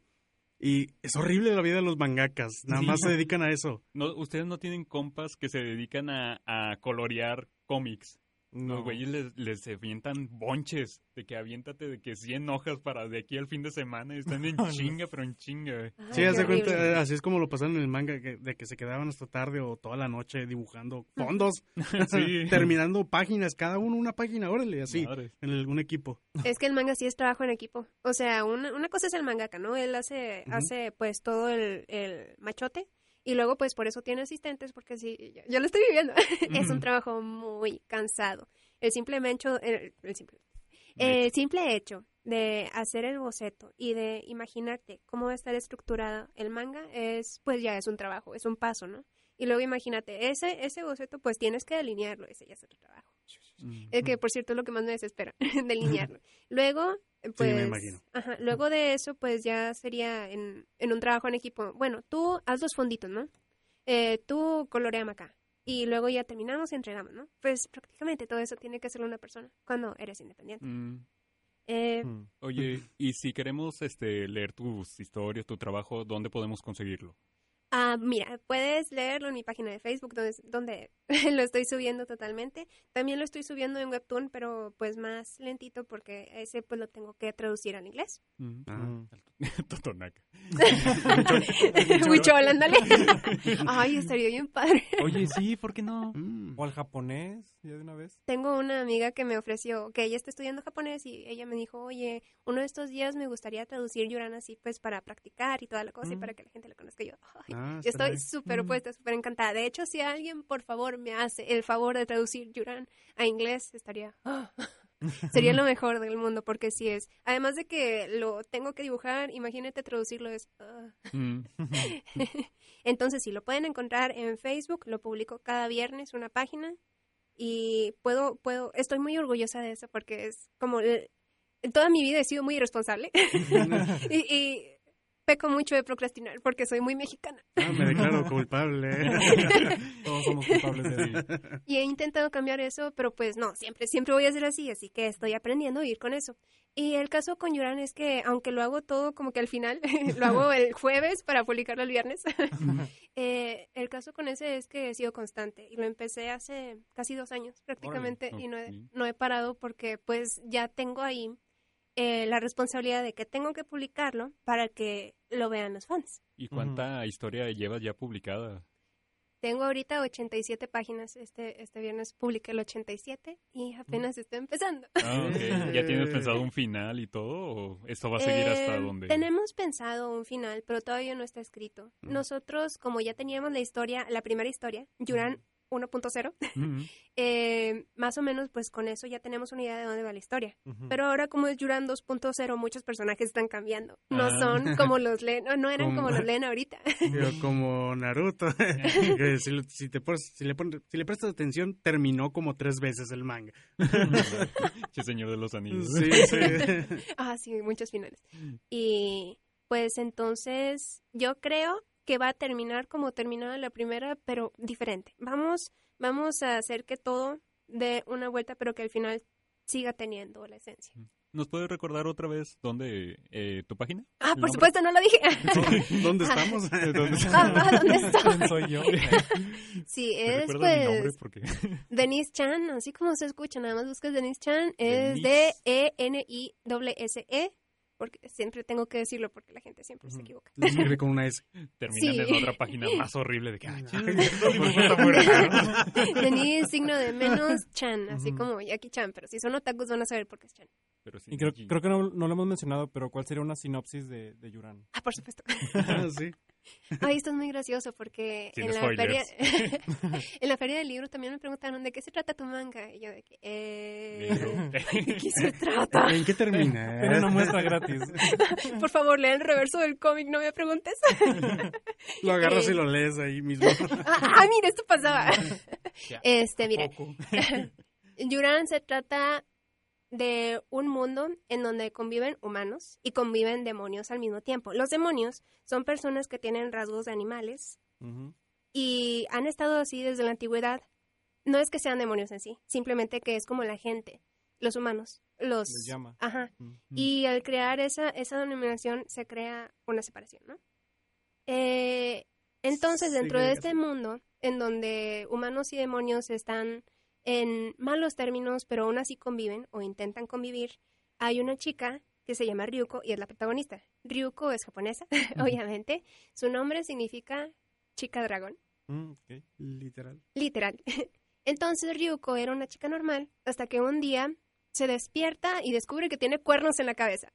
y es horrible la vida de los mangakas. Nada Sí. más se dedican a eso. No, Ustedes no tienen compas que se dedican a, a colorear cómics. Los No. güeyes les, les avientan bonches de que aviéntate de que 100 hojas para de aquí al fin de semana y están en [laughs] chinga, pero en chinga. Ay, Sí, de cuenta, así es como lo pasaron en el manga, que- de que se quedaban hasta tarde o toda la noche dibujando [laughs] fondos, [laughs] Sí. terminando páginas, cada uno una página, órale, así, en algún equipo. Es que el manga sí es trabajo en equipo. O sea, una, una cosa es el mangaka, ¿no? Él hace, hace pues todo el, el machote y luego pues por eso tiene asistentes porque sí, yo, yo lo estoy viviendo. [laughs] es un trabajo muy cansado. El simple hecho, el, el simple, el simple hecho de hacer el boceto y de imaginarte cómo va a estar estructurado el manga es pues ya es un trabajo, es un paso, ¿no? Y luego imagínate, ese, ese boceto pues tienes que delinearlo, ese ya es otro trabajo. Eh, que por cierto es lo que más me desespera, [laughs] delinearlo. [laughs] Luego, pues, me imagino. ajá, luego de eso, pues ya sería en, en un trabajo en equipo. Bueno, tú haz los fonditos, ¿no? Eh, tú coloreame acá. Y luego ya terminamos y entregamos, ¿no? Pues prácticamente todo eso tiene que hacerlo una persona cuando eres independiente. Mm. Eh, Mm. Oye, y si queremos este leer tus historias, tu trabajo, ¿dónde podemos conseguirlo? Ah, mira, puedes leerlo en mi página de Facebook, donde, donde [laughs] lo estoy subiendo totalmente. También lo estoy subiendo en Webtoon, pero pues más lentito porque ese pues lo tengo que traducir al inglés. Mm. Ah. [laughs] Totonaca. [laughs] Huichol, ándale. Ay, estaría bien padre. Oye, sí, ¿por qué no? Mm. O al japonés, ya de una vez. Tengo una amiga que me ofreció, que ella está estudiando japonés y ella me dijo, oye, uno de estos días me gustaría traducir Yuran así pues para practicar y toda la cosa y Mm. para que la gente lo conozca. Y yo, ay, Ah, Yo estoy súper Mm. opuesta, súper encantada. De hecho, si alguien, por favor, me hace el favor de traducir Yuran a inglés, estaría... ah, [laughs] Sería lo mejor del mundo, porque si es... Además de que lo tengo que dibujar, imagínate traducirlo, es... Mm. [laughs] [laughs] Entonces, si lo pueden encontrar en Facebook, lo publico cada viernes, una página, y puedo, puedo... Estoy muy orgullosa de eso, porque es como... el- Toda mi vida he sido muy irresponsable. y, y peco mucho de procrastinar, porque soy muy mexicana. Ah, me declaro [laughs] culpable. [laughs] Todos somos culpables de eso. Y he intentado cambiar eso, pero pues no, siempre, siempre voy a ser así, así que estoy aprendiendo a ir con eso. Y el caso con Yuran es que, aunque lo hago todo como que al final, [laughs] lo hago el jueves para publicarlo el viernes, eh, el caso con ese es que he sido constante y lo empecé hace casi dos años prácticamente Órale, y no he, no he parado porque pues ya tengo ahí eh, la responsabilidad de que tengo que publicarlo para que lo vean los fans. ¿Y cuánta historia llevas ya publicada? Tengo ahorita 87 páginas. Este, este viernes publiqué el 87 y apenas estoy empezando. Ah. ¿Ya tienes pensado un final y todo? ¿O esto va a seguir hasta Eh, donde? Tenemos pensado un final, pero todavía no está escrito. Mm. Nosotros, como ya teníamos la historia, la primera historia, Yuran 1.0, Mm. [laughs] eh, más o menos pues con eso ya tenemos una idea de dónde va la historia. Pero ahora como es Yuran 2.0, muchos personajes están cambiando. No Ah. son [laughs] como los leen, no, no eran Como- como los [laughs] leen ahorita. Como Naruto. que si, lo- si te pones- si le pones- si le prestas atención, terminó como tres veces el manga. Che, señor de los anillos. Sí, sí. Ah, sí, muchos finales. Y pues entonces yo creo que va a terminar como terminaba la primera, pero diferente. Vamos, vamos a hacer que todo dé una vuelta, pero que al final siga teniendo la esencia. ¿Nos puedes recordar otra vez dónde eh, tu página? Ah, ¿El por nombre? supuesto, no lo dije. ¿Dónde estamos? ¿Dónde Ah, ah, ¿dónde estoy? ¿Quién soy yo? [laughs] Sí, ¿Me es pues Porque... [laughs] [laughs] Denise Chan, así como se escucha, nada más buscas Denise Chan, es Denise. D-E-N-I-S-S-E, porque siempre tengo que decirlo porque la gente siempre se Ujú. equivoca. Lo escribe con una S. [laughs] terminan Sí. en otra página más horrible de que... ah, chis, Denise, signo de menos Chan, así Ujú. como Jackie Chan, pero si son otakus van a saber por qué es Chan. Pero sí, Y creo, creo que no, no lo hemos mencionado, pero ¿cuál sería una sinopsis de, de Yuran? Ah, por supuesto. [laughs] Sí. [laughs] Ay, esto es muy gracioso porque en la, feria, [laughs] en la feria del libro también me preguntaron de qué se trata tu manga. Y yo de que, eh. [laughs] ¿de qué se trata? ¿En qué termina? Era una muestra gratis. Por favor, lea el reverso del cómic, no me preguntes. Lo agarras Eh. y lo lees ahí mismo. ah, ah, mira, esto pasaba. Ya. Este, mira. Yuran se trata de un mundo en donde conviven humanos y conviven demonios al mismo tiempo. Los demonios son personas que tienen rasgos de animales y han estado así desde la antigüedad. No es que sean demonios en sí, simplemente que es como la gente, los humanos, los... Les llama. Ajá. Y al crear esa, esa denominación se crea una separación, ¿no? Eh, entonces, dentro de este mundo, en donde humanos y demonios están en malos términos, pero aún así conviven o intentan convivir, hay una chica que se llama Ryuko y es la protagonista. Ryuko es japonesa, [laughs] obviamente. Su nombre significa chica dragón, Mm. Literal. literal. [laughs] Entonces Ryuko era una chica normal hasta que un día se despierta y descubre que tiene cuernos en la cabeza.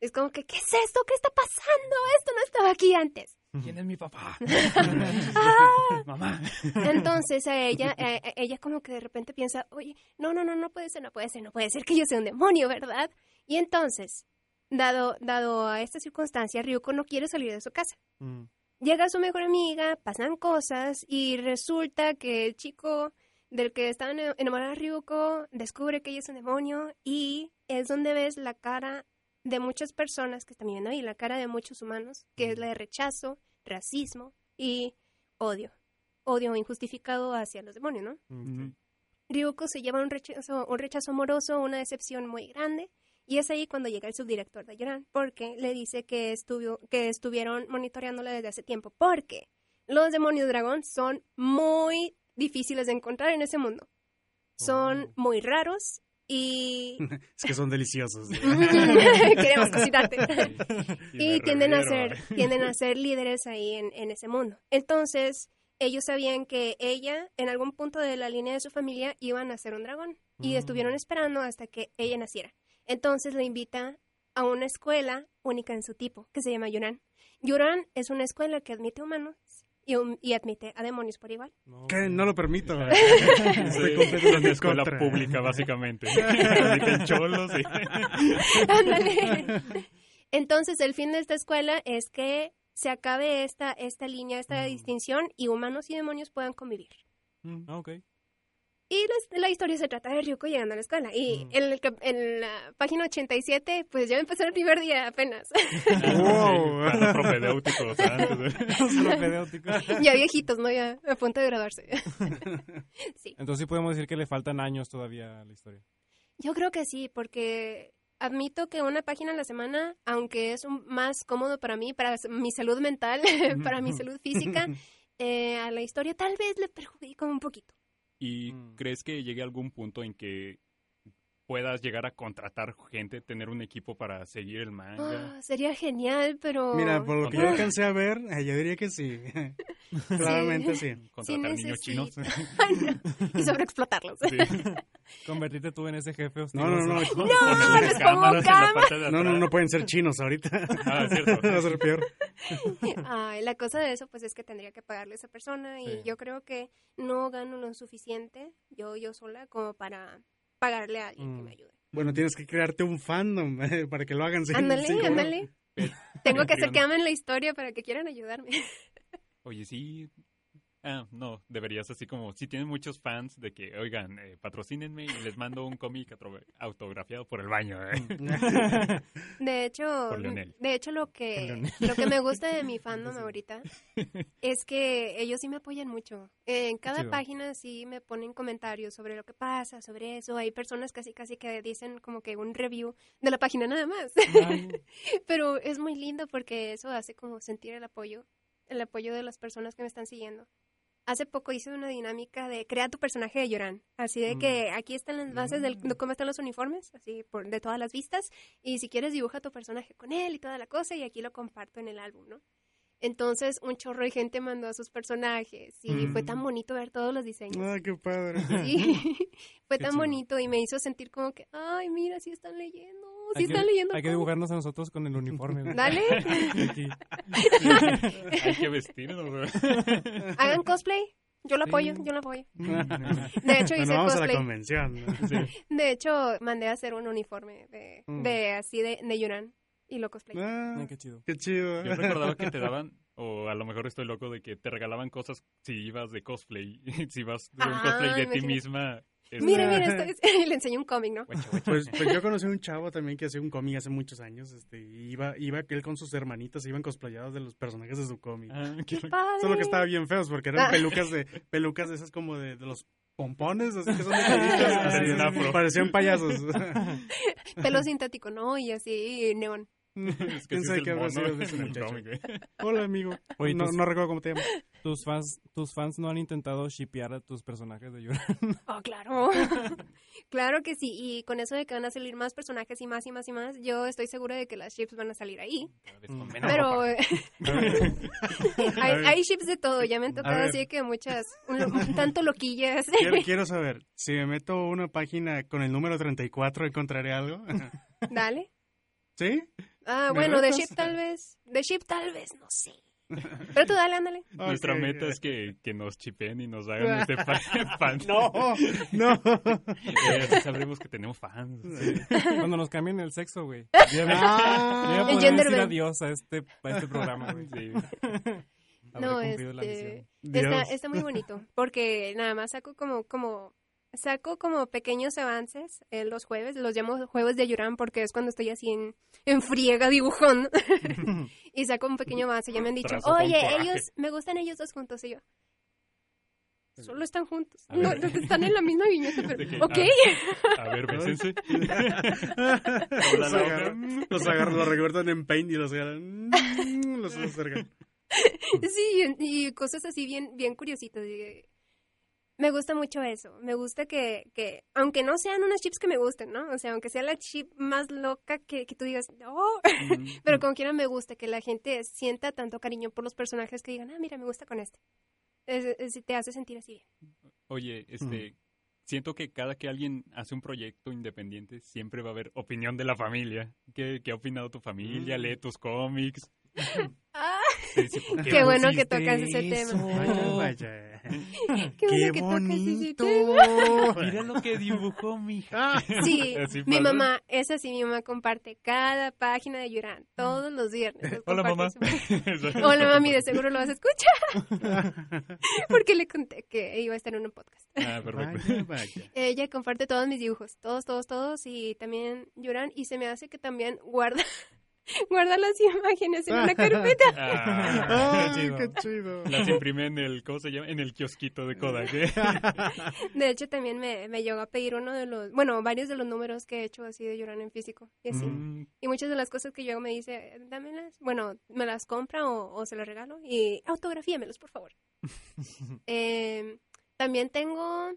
Es como que, ¿qué es esto? ¿Qué está pasando? Esto no estaba aquí antes. ¿Quién es mi papá? [laughs] [laughs] Mamá. Entonces a ella, a- ella como que de repente piensa, oye, no, no, no, no puede ser, no puede ser, no puede ser que yo sea un demonio, ¿verdad? Y entonces, dado, dado a esta circunstancia, Ryuko no quiere salir de su casa. Mm. Llega su mejor amiga, pasan cosas y resulta que el chico del que está enamorada Ryuko, descubre que ella es un demonio y es donde ves la cara de muchas personas que están viviendo ahí, la cara de muchos humanos, que es la de rechazo, racismo y odio. Odio injustificado hacia los demonios, ¿no? Mm, Ryuko se lleva un rechazo, un rechazo amoroso, una decepción muy grande. Y es ahí cuando llega el subdirector de Yoran, porque le dice que, estuvo, que estuvieron monitoreándola desde hace tiempo. Porque los demonios dragón son muy difíciles de encontrar en ese mundo. Son muy raros y [laughs] Es que son deliciosos. [laughs] queremos cocinarte. Y tienden a ser tienden a ser líderes ahí en, en ese mundo. Entonces, ellos sabían que ella, en algún punto de la línea de su familia, iban a ser un dragón. Y Mm. estuvieron esperando hasta que ella naciera. Entonces la invita a una escuela única en su tipo, que se llama Yuran. Yuran es una escuela que admite humanos y, y admite a demonios por igual. No, Que no lo permito. Sí, [laughs] Estoy es completamente en escuela contra. pública, básicamente. [laughs] Admiten cholos y... [laughs] Ándale. Entonces, el fin de esta escuela es que se acabe esta, esta línea, esta Mm. distinción y humanos y demonios puedan convivir. Ah, ok. Y la, la historia se trata de Ryuko llegando a la escuela. Y Mm. en, el en la página 87, pues ya empezó el primer día apenas. [laughs] [laughs] Wow. Para propedéuticos, antes. [laughs] Propedéutico. ya viejitos, ¿no? Ya a punto de graduarse. sí. Entonces sí podemos decir que le faltan años todavía a la historia. Yo creo que sí, porque admito que una página a la semana, aunque es un- más cómodo para mí, para mi salud mental, para mi salud física, eh, a la historia tal vez le perjudica un poquito. ¿Y Mm. crees que llegue algún punto en que puedas llegar a contratar gente, tener un equipo para seguir el manga? Ah, sería genial, pero... Mira, por lo que yo alcancé a ver, eh, yo diría que sí. [laughs] [laughs] Claramente sí. Contratar niños chinos. [laughs] y sobreexplotarlos. Sí. Convertirte tú en ese jefe hostil. No, no, no. No, Ponerles les pongo de No, no, no pueden ser chinos ahorita. Ah, es cierto. Va a ser peor. Ay, la cosa de eso, pues es que tendría que pagarle a esa persona y Sí. yo creo que no gano lo suficiente, yo, yo sola, como para pagarle a alguien que Mm. me ayude. Bueno, tienes que crearte un fandom eh, [laughs] para que lo hagan. sin- Ándale, sin ándale. Tengo que hacer que amen la historia para que quieran ayudarme. [laughs] Oye, sí. Ah, no, deberías así como, si tienen muchos fans de que, oigan, eh, patrocínenme y les mando un cómic autografiado por el baño. eh. [laughs] De hecho, Por de hecho lo que lo que me gusta de mi [laughs] fandom ahorita [laughs] es que ellos sí me apoyan mucho. En cada chido. página sí me ponen comentarios sobre lo que pasa, sobre eso. Hay personas casi casi que dicen como que un review de la página nada más. Ay, Pero es muy lindo porque eso hace como sentir el apoyo, el apoyo de las personas que me están siguiendo. Hace poco hice una dinámica de crea tu personaje de Llorán. Así de que aquí están las bases del, de cómo están los uniformes, así por, de todas las vistas. Y si quieres dibuja tu personaje con él y toda la cosa y aquí lo comparto en el álbum, ¿no? Entonces un chorro de gente mandó a sus personajes y fue tan bonito ver todos los diseños. Ah, qué padre. Sí, [laughs] fue Qué tan bonito y me hizo sentir como que, ay, mira, sí están leyendo, sí hay, que, leyendo. hay que todo". dibujarnos a nosotros con el uniforme. Dale. Hay que vestirnos. Hagan cosplay. Yo lo Sí. apoyo, yo lo apoyo. De hecho, hice vamos a la cosplay. convención. ¿no? [laughs] De hecho, mandé a hacer un uniforme de, Mm. de así de, de Yuran y lo cosplay. Ah, qué chido. qué chido. Yo recordaba que te daban, o a lo mejor estoy loco, de que te regalaban cosas si ibas de cosplay. [laughs] si vas de un Ah, cosplay de ti imagínate. Este, Mira, mira, [laughs] esto es- [laughs] le enseño un cómic, ¿no? Pues, pues yo conocí a un chavo también que hacía un cómic hace muchos años. Este, y iba, iba él con sus hermanitas, iban cosplayados de los personajes de su cómic. Ah, qué ¡Qué loco. padre! Solo que estaban bien feos porque eran Ah. pelucas de pelucas de esas como de, de los pompones, así que son de afro. parecían payasos. [laughs] Pelo sintético, ¿no? Y así, neón. [laughs] Es que ¿Quién sabe qué habrá sido [laughs] de ese en el muchacho? Hola, amigo. Oye, no, tus- no recuerdo cómo te llamas. ¿Tus fans, tus fans no han intentado shipear a tus personajes de Yura. [laughs] Oh, claro. claro que sí. Y con eso de que van a salir más personajes y más y más y más, yo estoy segura de que las ships van a salir ahí. Mm. Pero hay, hay ships de todo. Ya me han tocado así que muchas, un, tanto loquillas. Quiero, quiero saber, si me meto a una página con el número 34, ¿encontraré algo? Dale. ¿Sí? Ah, ¿Me bueno, de ship tal vez. De ship tal vez, no sé. Pero tú [laughs] dale, ándale. Nuestra Ok. meta es que, que nos chipen y nos hagan este [laughs] fan. No, no. [laughs] Eh, así sabremos que tenemos fans. Cuando nos cambien el sexo, güey. Ya Ah. ya voy a El poder gender decir adiós a este, a este programa, güey. Sí. No, este. Está, está muy bonito, porque nada más saco como, como, saco como pequeños avances eh, los jueves, los llamo jueves de Yurán porque es cuando estoy así en, en friega dibujando [laughs] [laughs] y saco un pequeño avance. Ya me han dicho, oye, coraje". ellos, me gustan ellos dos juntos y yo. Solo están juntos. No, están en la misma viñeta, pero... [laughs] Que, ok. A ver, bésense. los, agarran, los agarran, los recortan en paint y los agarran. Los acercan. Sí, y y cosas así bien, bien curiositas. y- Me gusta mucho eso. Me gusta que, que, aunque no sean unas chips que me gusten, ¿no? O sea, aunque sea la chip más loca que, que tú digas, oh, [laughs] pero como quiera me gusta que la gente sienta tanto cariño por los personajes que digan, ah, mira, me gusta con este. Es- es- te hace sentir así bien. Oye, este, siento que cada que alguien hace un proyecto independiente, siempre va a haber opinión de la familia. ¿Qué, qué ha opinado tu familia? Mm. Lee tus cómics. [laughs] Ah, Te dice, ¿por Qué bueno que tocas ese tema. eso? Vaya, vaya. qué bueno ¡Qué que tocas ese bonito! tema. Mira lo que dibujó mi hija. [laughs] Sí, Así mi pasa. mamá, es así, mi mamá comparte cada página de Yurán todos los viernes. los [laughs] Hola, mamá. su- [laughs] Hola mami, de seguro lo vas a escuchar. Porque le conté que iba a estar en un podcast. Ah, perfecto. Vaya, vaya. Ella comparte todos mis dibujos, todos, todos, todos, y también lloran, y se me hace que también guarda, [laughs] guarda las imágenes en una [laughs] carpeta. Ah, ¡Ay, chido. qué chido! Las imprime en el, ¿cómo se llama? En el kiosquito de Kodak. ¿eh? [laughs] De hecho, también me, me llegó a pedir uno de los, bueno, varios de los números que he hecho así de llorar en físico, y así. Mm, Y muchas de las cosas que yo hago me dice, dámelas, bueno, me las compra o, o se las regalo, y autografíamelos, por favor. Eh, también tengo,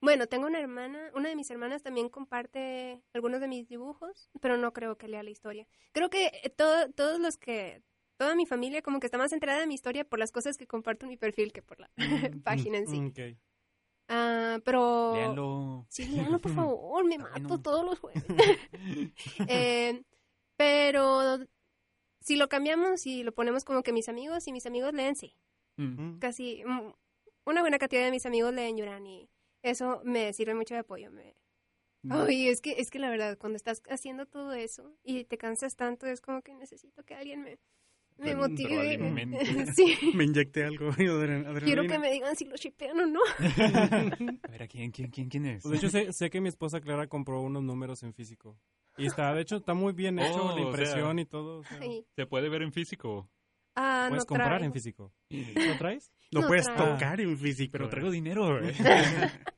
bueno, tengo una hermana, una de mis hermanas también comparte algunos de mis dibujos, pero no creo que lea la historia. Creo que eh, todo, todos los que, toda mi familia como que está más enterada de mi historia por las cosas que comparto en mi perfil que por la [laughs] página en sí. Ah, pero... léanlo. Sí, léanlo, por favor, me [laughs] mato todos los jueves. [laughs] Eh, pero si lo cambiamos y lo ponemos como que mis amigos y mis amigos leen, sí. Mm. Casi mm, una buena cantidad de mis amigos leen Yuran y eso me sirve mucho de apoyo. Me... Ay, es que, es que la verdad, cuando estás haciendo todo eso y te cansas tanto, es como que necesito que alguien me, me motive. [laughs] sí. [laughs] Me inyecté algo. [laughs] adrenalina. Quiero que me digan si lo shipean o no. A ver, ¿a quién, quién, quién, quién es? Pues de hecho, sé, sé que mi esposa Clara compró unos números en físico. Y está, de hecho, está muy bien hecho Oh, o la sea, impresión y todo. o sea, ¿Se puede ver en físico? ah, puedes no comprar traigo. en físico. ¿Lo traes? Lo No puedes traigo. tocar en físico. Pero traigo dinero. [laughs] ¿eh? [laughs]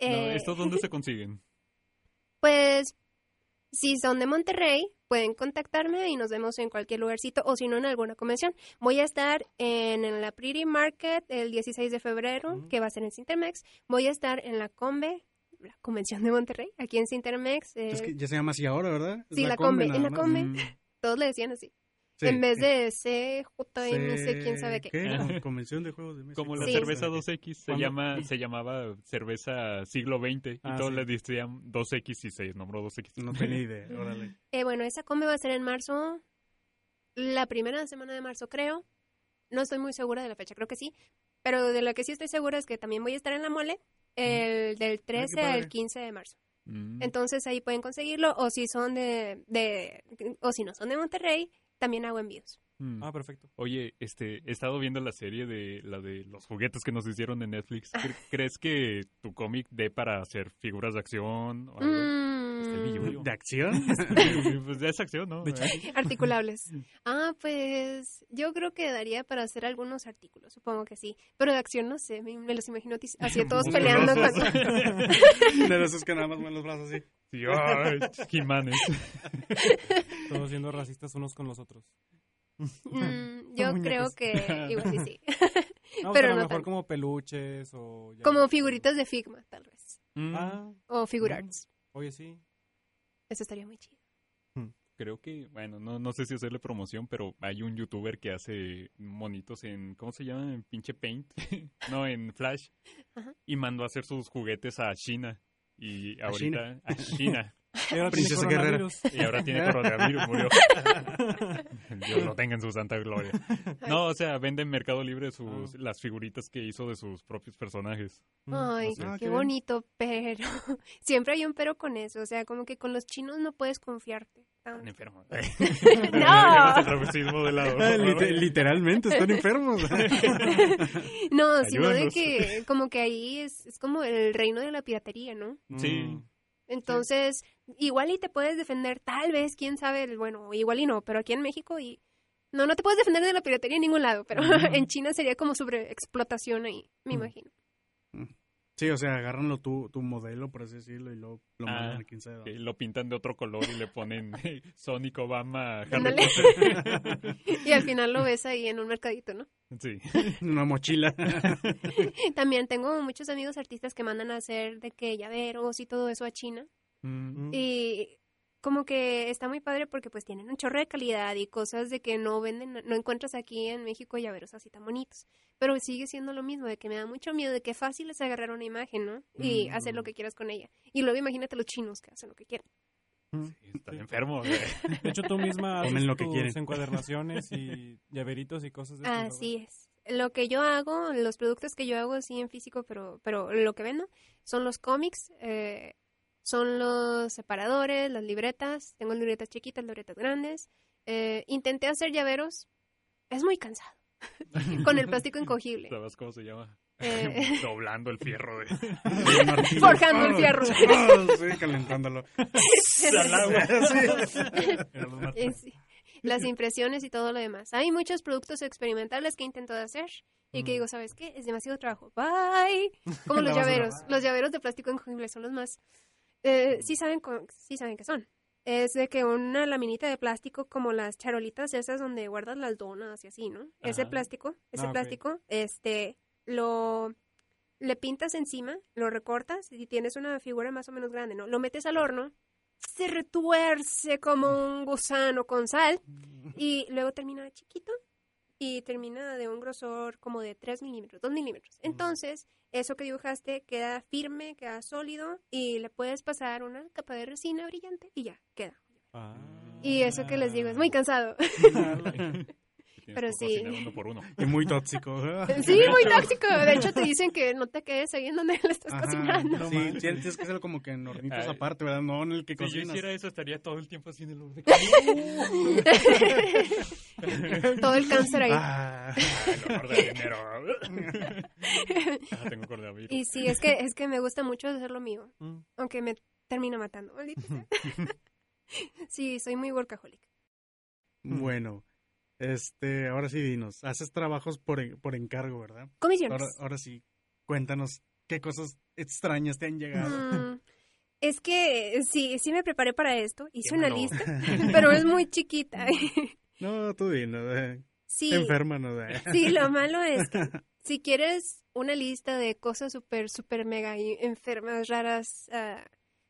Eh, No, ¿Estos dónde se [laughs] consiguen? Pues si son de Monterrey, pueden contactarme y nos vemos en cualquier lugarcito o si no en alguna convención. Voy a estar en, en la Pretty Market el 16 de febrero, Ujú. que va a ser en Cintermex. Voy a estar en la Combe, la convención de Monterrey, aquí en Cintermex. eh, Es que ya se llama así ahora, ¿verdad? Sí, la Combe, en la. Combe. Mm, Todos le decían así. Sí. En vez de CJM, Se- quién sabe qué. No, Convención de Juegos de Mesa. Como la Sí. cerveza 2X se ¿Cuándo? llama se llamaba cerveza siglo XX y Ah, todos sí. le decían 2X y se nombró 2X. No tenía [laughs] idea, órale. Eh, bueno, esa Combe va a ser en marzo, la primera semana de marzo creo. No estoy muy segura de la fecha, creo que sí. Pero de lo que sí estoy segura es que también voy a estar en la mole el del 13 padre. al 15 de marzo. Mm. Entonces ahí pueden conseguirlo o si son de, de o si no son de Monterrey, también hago envíos. Mm. Ah, perfecto. Oye, este, he estado viendo la serie de la de los juguetes que nos hicieron en Netflix. ¿Cre- [laughs] ¿Crees que tu cómic dé para hacer figuras de acción o algo? Mm, billuyo. ¿De acción? [laughs] pues ya es acción, ¿no? Articulables. [laughs] Ah, pues yo creo que daría para hacer algunos artículos, supongo que sí. Pero de acción no sé, me, me los imagino así todos peleando. Con- De esos que nada más mueven los brazos así. Sí, ay, todos siendo racistas unos con los otros. Mm, yo creo que igual sí, sí. [laughs] No, Pero pero a no lo mejor tanto. como peluches o... ya- Como figuritas de Figma, tal vez. Mm, Ah, O figure Mm. arts. oye, sí. Eso estaría muy chido. Creo que, bueno, no, no sé si hacerle promoción, pero hay un youtuber que hace monitos en, ¿cómo se llama? En pinche Paint. [laughs] no, en Flash. Ajá. Y mandó a hacer sus juguetes a China. Y ¿A ahorita, a China. [laughs] Ahora tiene Princesa Guerrera. coronavirus. Y ahora tiene [laughs] coronavirus, murió. [laughs] Dios lo tenga en su santa gloria. No, o sea, vende en Mercado Libre sus, las figuritas que hizo de sus propios personajes. Ay, es. Ah, qué bonito, pero siempre hay un pero con eso. O sea, como que con los chinos no puedes confiarte. Están tanto. enfermos. [laughs] No. [laughs] Lite- literalmente, están enfermos. [laughs] No, sino de que como que ahí es, es como el reino de la piratería, ¿no? Sí. Mm. Entonces, igual y te puedes defender, tal vez, quién sabe, bueno, igual y no, pero aquí en México y... No, no te puedes defender de la piratería en ningún lado, pero en China sería como sobre explotación ahí, me Mm. imagino. Sí, o sea, agarran lo- tu, tu modelo, por así decirlo, y luego lo Ah, mandan a quién sabe Que dónde. lo pintan de otro color y le ponen [laughs] Sonic Obama Harry. Potter. [laughs] Y al final lo ves ahí en un mercadito, ¿no? Sí. [laughs] Una mochila. También tengo muchos amigos artistas que mandan a hacer de que llaveros y todo eso a China. Mm. Y como que está muy padre porque pues tienen un chorro de calidad y cosas de que no venden, no encuentras aquí en México llaveros así tan bonitos. Pero sigue siendo lo mismo, de que me da mucho miedo, de que fácil es agarrar una imagen, ¿no? Y Mm. hacer lo que quieras con ella. Y luego imagínate los chinos que hacen lo que quieren. Están enfermos. güey. [laughs] De hecho, tú misma haces Comen lo que tus quieren. encuadernaciones y [laughs] llaveritos y cosas de. Así es. Lo que yo hago, los productos que yo hago, sí en físico, pero, pero lo que vendo son los cómics, eh, son los separadores, las libretas. Tengo libretas chiquitas, libretas grandes. Eh, intenté hacer llaveros. Es muy cansado. [laughs] Con el plástico encogible. ¿Sabes cómo se llama? Eh, [laughs] Doblando el fierro. De... Forjando el fierro. Ah, sí, [laughs] calentándolo. Sí. Las impresiones y todo lo demás. Hay muchos productos experimentales que he intentado hacer y que digo, ¿sabes qué? Es demasiado trabajo. Bye. Como los llaveros. Los llaveros de plástico encogible son los más... eh, sí, saben sí saben qué son. Es de que una laminita de plástico como las charolitas esas donde guardas las donas y así, ¿no? Ese plástico, ese Ah, plástico, este, lo... Le pintas encima, lo recortas y tienes una figura más o menos grande, ¿no? Lo metes al horno, se retuerce como un gusano con sal y luego termina chiquito y termina de un grosor como de 3 milímetros, 2 milímetros. Entonces, eso que dibujaste queda firme, queda sólido y le puedes pasar una capa de resina brillante y ya, queda. Ah. Y eso que les digo, es muy cansado. [laughs] [laughs] Tienes Pero que sí. cocinar uno por uno. [laughs] Y muy tóxico. [laughs] Sí, muy tóxico. De hecho, te dicen que no te quedes ahí en donde le estás Ajá. cocinando. Sí, sí, tienes que hacerlo como que en hornitos Ay. aparte, ¿verdad? No en el que Si yo cocinas. hiciera eso, estaría todo el tiempo así en el horno. [laughs] Todo el cáncer ahí. Ah, El de dinero. Ah, tengo coronavirus. Y sí, es que, es que me gusta mucho hacer lo mío. Mm. Aunque me termina matando. Sí, soy muy workaholic. bueno, este, ahora sí dinos, haces trabajos por, por encargo, ¿verdad? Comisiones. Ahora, ahora sí, cuéntanos qué cosas extrañas te han llegado. Mm, es que sí, sí me preparé para esto. Hice una malo. lista, [laughs] pero es muy chiquita. [laughs] No, tú dinos, eh, Sí, enferma, ¿no? Eh. [laughs] sí, lo malo es que si quieres una lista de cosas súper, súper mega enfermas, raras, ah,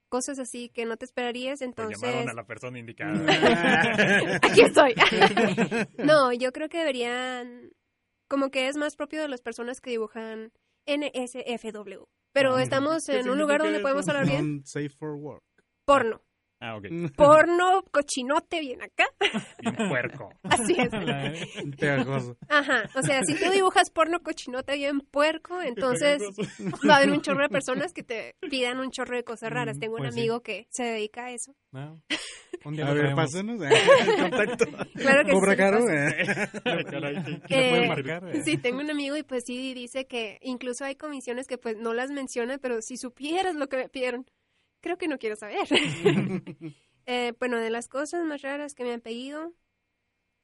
cosas así que no te esperarías, entonces... llamaron a la persona indicada. [laughs] Aquí estoy. [laughs] no, yo creo que deberían, como que es más propio de las personas que dibujan NSFW. Pero Ah, estamos ¿qué en un lugar donde podemos hablar bien. Safe for work. Porno. Ah, ok. Porno, cochinote, bien acá. [laughs] Bien puerco. Así es. [laughs] Pegajoso. Ajá. O sea, si tú dibujas porno, cochinote, bien puerco, entonces va a haber un chorro de personas que te pidan un chorro de cosas raras. Mm, Tengo un pues sí. amigo que se dedica a eso. [laughs] No. Día A ver, pásenos eh, contacto. Claro que sí, Cobra lo caro, eh. Ay, caray, qué- ¿Qué le pueden Eh, marcar? eh? Sí, tengo un amigo y pues sí dice que incluso hay comisiones que pues no las menciona, pero si supieras lo que me pidieron, creo que no quiero saber. [laughs] [laughs] Eh, bueno, de las cosas más raras que me han pedido,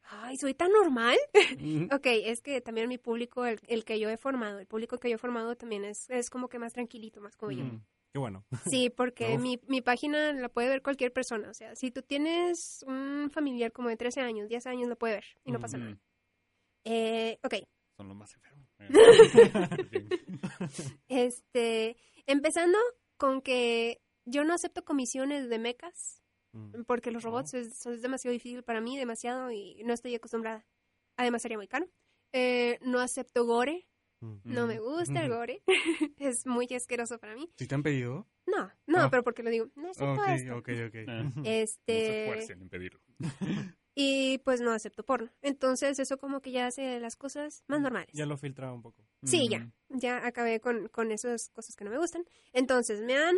ay, soy tan normal. [laughs] ok, es que también mi público, el, el que yo he formado, el público que yo he formado también es, es como que más tranquilito, más como yo. Mm, Qué bueno. Sí, porque mi, mi página la puede ver cualquier persona. O sea, si tú tienes un familiar como de 13 años, 10 años, lo puede ver y no pasa Ujú. nada. Eh, ok, Son los más enfermos. Eh. Este, empezando con que yo no acepto comisiones de mecas Mm. porque los robots es, es demasiado difícil para mí, demasiado y no estoy acostumbrada. Además sería muy caro. Eh, no acepto gore, Mm. no me gusta el Ujú. gore, [laughs] es muy asqueroso para mí. ¿Sí te han pedido? No, no, Ah. pero porque lo digo, no acepto Ok, esto. ok, ok. [laughs] No [laughs] Este, se esfuercen en pedirlo. y pues no acepto porno. Entonces eso como que ya hace las cosas más normales. Ya lo filtraba un poco. Sí, Mm. ya. Ya acabé con, con esas cosas que no me gustan. Entonces, me han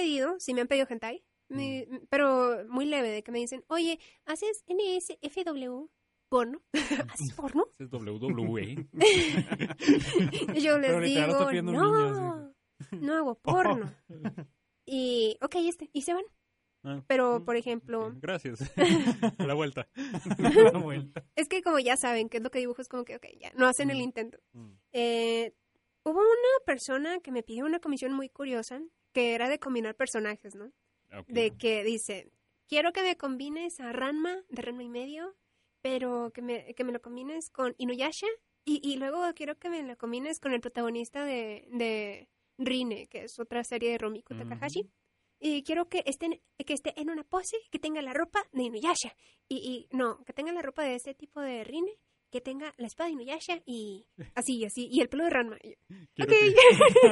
pedido, sí me han pedido hentai, mi- pero muy leve, de que me dicen, oye, ¿haces NSFW [laughs] [laughs] porno? ¿Haces porno? Ese es WWE. Y yo les digo, no, no hago [laughs] porno. Y, ok, este, y se van. Ah, Pero, mm, por ejemplo, Gracias. A la vuelta. La vuelta. es que como ya saben qué es lo que dibujo, es como que, ok, ya, no hacen el intento. Mm. Eh, hubo una persona que me pidió una comisión muy curiosa, que era de combinar personajes, ¿no? De que dice, quiero que me combines a Ranma, de Ranma y medio, pero que me, que me lo combines con Inuyasha, y, y luego quiero que me lo combines con el protagonista de, de Rine, que es otra serie de Romiko. Takahashi. Y quiero que esté, que esté en una pose, que tenga la ropa de Inuyasha. Y, y no, que tenga la ropa de ese tipo de Rine, que tenga la espada de Inuyasha y [laughs] así, así, y el pelo de Ranma. Y yo, Quiero, ok.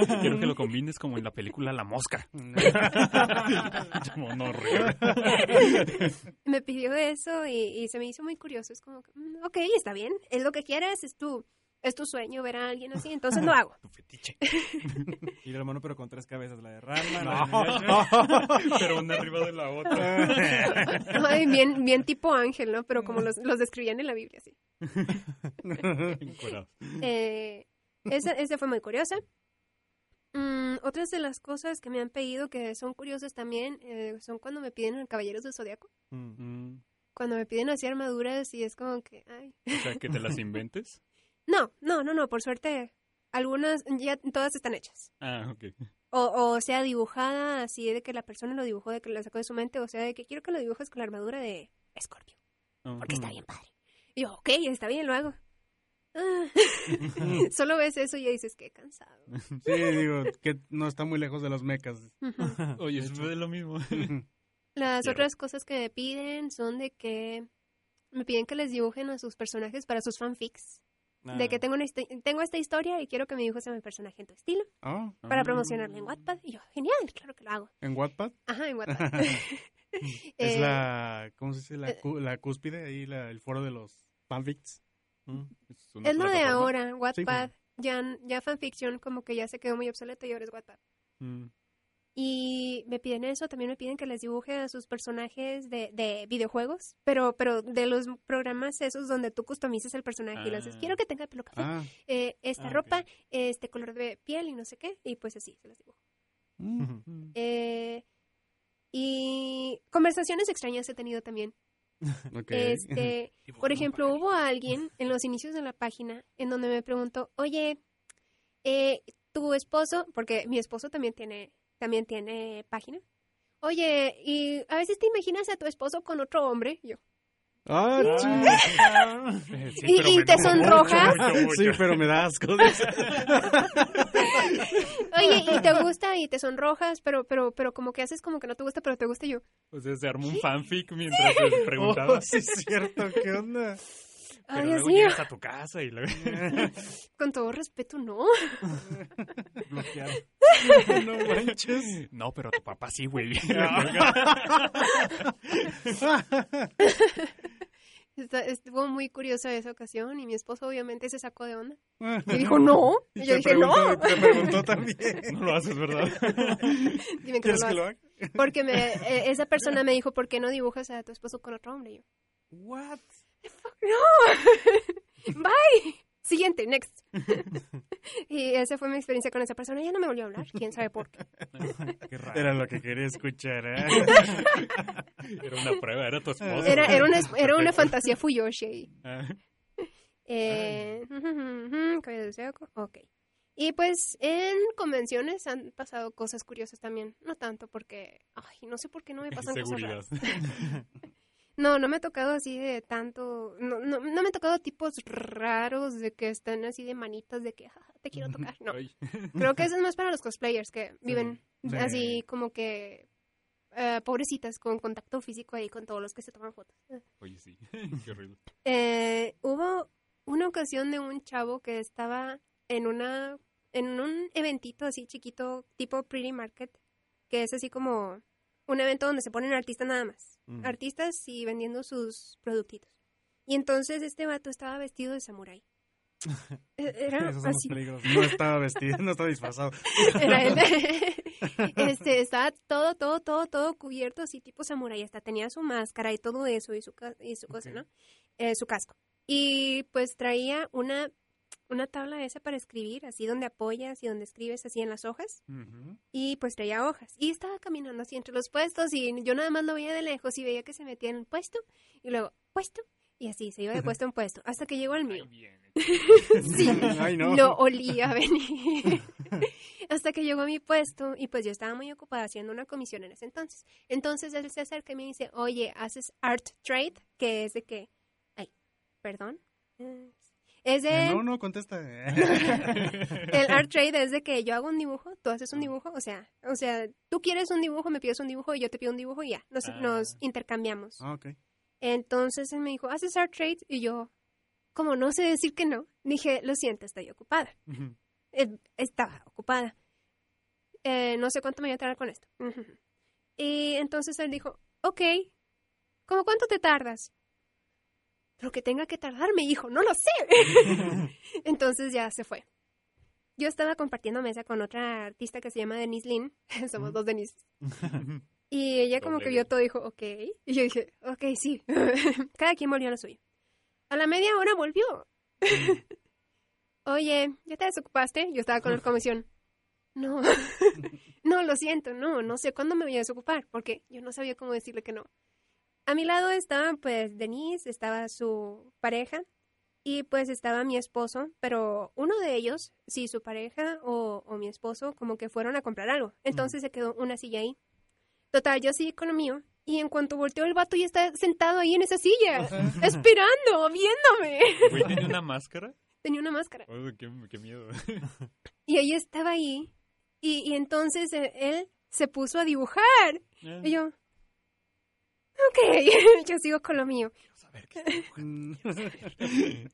que, [laughs] quiero que lo combines como en la película La Mosca. [laughs] Como no, re- me pidió eso y, y se me hizo muy curioso. Es como, que, mm, ok, está bien, es lo que quieres, es tu, es tu sueño ver a alguien así, entonces lo [laughs] hago. Tu fetiche. [laughs] Y la hermano, pero con tres cabezas. La de de Inuyasha. [laughs] Pero una arriba de la otra. Ay, bien, bien tipo ángel, ¿no? Pero como los, los describían en la Biblia, sí. Eh, esa, esa fue muy curiosa. Mm, otras de las cosas que me han pedido que son curiosas también eh, son cuando me piden caballeros del zodiaco. Mm. Mm, Cuando me piden así armaduras y es como que, ay. O sea, que te las inventes. No, no, no, no, por suerte, algunas ya todas están hechas. Ah, ok. O, o sea, dibujada así de que la persona lo dibujó, de que lo sacó de su mente, o sea, de que quiero que lo dibujes con la armadura de Scorpio, porque está bien padre. Y yo, ok, está bien, lo hago. Ah. [laughs] Solo ves eso y ya dices, qué cansado. Sí, digo, que no está muy lejos de los mecas. [laughs] Oye, es de lo mismo. Las otras cosas que me piden son de que me piden que les dibujen a sus personajes para sus fanfics. De que Ah. tengo, una tengo esta historia y quiero que me dibujes a mi personaje en tu estilo Ah, para Ah. promocionarla en Wattpad. Y yo, genial, claro que lo hago. ¿En Wattpad? Ajá, en Wattpad. [laughs] [laughs] es Eh, la, ¿cómo se dice? La, eh, la cúspide, ahí la- el foro de los fanfics. Mm. Es, lo de ahora, Wattpad. Ya, ya fanfiction como que ya se quedó muy obsoleto y ahora es Wattpad. Mm. Y me piden eso, también me piden que les dibuje a sus personajes de, de videojuegos, pero pero de los programas esos donde tú customizas el personaje y le dices, Ah. quiero que tenga el pelo café, Ah, eh, esta Ah, ropa, este color de piel y no sé qué, y pues así se los dibujo. mm. [laughs] Eh, y conversaciones extrañas he tenido también. [laughs] ok. Este, [laughs] por ejemplo, hubo alguien en los inicios de la página en donde me preguntó, oye, eh, tu esposo, porque mi esposo también tiene, también tiene página. Oye, y a veces te imaginas a tu esposo con otro hombre. Yo, Ah, sí. Sí, ¿Y- te sonrojas? mucho, mucho, Sí, pero me da asco. [laughs] oye, y te gusta y te sonrojas, pero, pero, pero como que haces como que no te gusta, pero te gusta yo. O sea, se armó un fanfic mientras Oh, preguntaba. sí, es cierto. ¿Qué onda? Pero Ay, Dios luego mío, llegas a tu casa y luego... [laughs] con todo respeto, no. [laughs] Bloqueado. [laughs] No manches. No, pero tu papá sí, güey. Está- estuvo muy curiosa esa ocasión y mi esposo obviamente se sacó de onda. Y dijo, no. Y yo te dije, no. preguntó- Te preguntó también. no lo haces, ¿verdad? Dime que no ¿Quieres lo que lo hagas. haga? Porque me, eh, esa persona me dijo, ¿por qué no dibujas a tu esposo con otro hombre? Y yo, What? ¡No! [laughs] ¡Bye! Siguiente, next. [laughs] y esa fue mi experiencia con esa persona. Ya no me volvió a hablar, quién sabe por qué. [laughs] Qué raro. Era lo que quería escuchar. ¿eh? Era una prueba, era tu esposo. Era, era, una, era una fantasía Fuyoshi. ahí. Ah, Eh, ok. Y pues en convenciones han pasado cosas curiosas también. No tanto porque, ay, no sé por qué no me pasan cosas Seguridad. raras. No, no me ha tocado así de tanto, no, no, no me ha tocado tipos raros de que están así de manitas de que "Ja, te quiero tocar. No, Ay. creo que eso [laughs] es más para los cosplayers que viven sí. así como que eh, pobrecitas con contacto físico ahí con todos los que se toman fotos. Oye, sí. [laughs] Qué horrible. Eh, hubo una ocasión de un chavo que estaba en una en un eventito así chiquito tipo Pretty Market que es así como un evento donde se ponen artistas nada más. Mm. Artistas y vendiendo sus productitos. Y entonces este vato estaba vestido de samurái. [laughs] E- Era Esos son los así. peligros. No estaba vestido, no estaba disfrazado. [laughs] Era él. [laughs] este, estaba todo, todo, todo, todo cubierto, así tipo samurái. Hasta tenía su máscara y todo eso y su, y su cosa. ¿no? Eh, su casco. Y pues traía una, una tabla esa para escribir, así donde apoyas y donde escribes así en las hojas. Y pues traía hojas. Y estaba caminando así entre los puestos y yo nada más lo veía de lejos y veía que se metía en el puesto y luego puesto. Y así se iba de puesto en puesto hasta que llegó al mío. [laughs] Sí, [laughs] Ay, no. lo olía venir. [laughs] Hasta que llegó a mi puesto y pues yo estaba muy ocupada haciendo una comisión en ese entonces. Entonces él se acerca y me dice, oye, ¿haces art trade? Que es de que... Ay, perdón. Es de... Eh, No, no, contesta. [laughs] El art trade es de que yo hago un dibujo, tú haces un dibujo, o sea, o sea, tú quieres un dibujo, me pides un dibujo y yo te pido un dibujo y ya, nos, Ah. nos intercambiamos. Ah, ok. Entonces él me dijo, ¿haces art trade? Y yo, como no sé decir que no, dije, lo siento, estoy ocupada. Eh, estaba ocupada. Eh, no sé cuánto me voy a tardar con esto. Y entonces él dijo, ok, ¿cómo cuánto te tardas? Lo que tenga que tardarme, hijo, no lo sé. [laughs] entonces ya se fue. Yo estaba compartiendo mesa con otra artista que se llama Denise Lynn. [laughs] Somos dos Denise. [laughs] Y ella como Doble que vio todo dijo, ok. Y yo dije, ok, sí. Cada quien volvió a lo suyo. A la media hora volvió. Oye, ¿ya te desocupaste? Yo estaba con la comisión. No, no, lo siento, no, no sé cuándo me voy a desocupar, porque yo no sabía cómo decirle que no. A mi lado estaba pues Denise, estaba su pareja y pues estaba mi esposo, pero uno de ellos, sí, su pareja o, o mi esposo, como que fueron a comprar algo. Entonces se quedó una silla ahí. Total, yo seguí con lo mío y en cuanto volteó el vato ya está sentado ahí en esa silla, [laughs] esperando, viéndome. [laughs] Güey, ¿tiene una máscara? Tenía una máscara. Oh, qué, qué miedo. [laughs] Y ella estaba ahí. Y, y entonces eh, él se puso a dibujar. Y yo, ok, [laughs] yo sigo con lo mío. [laughs]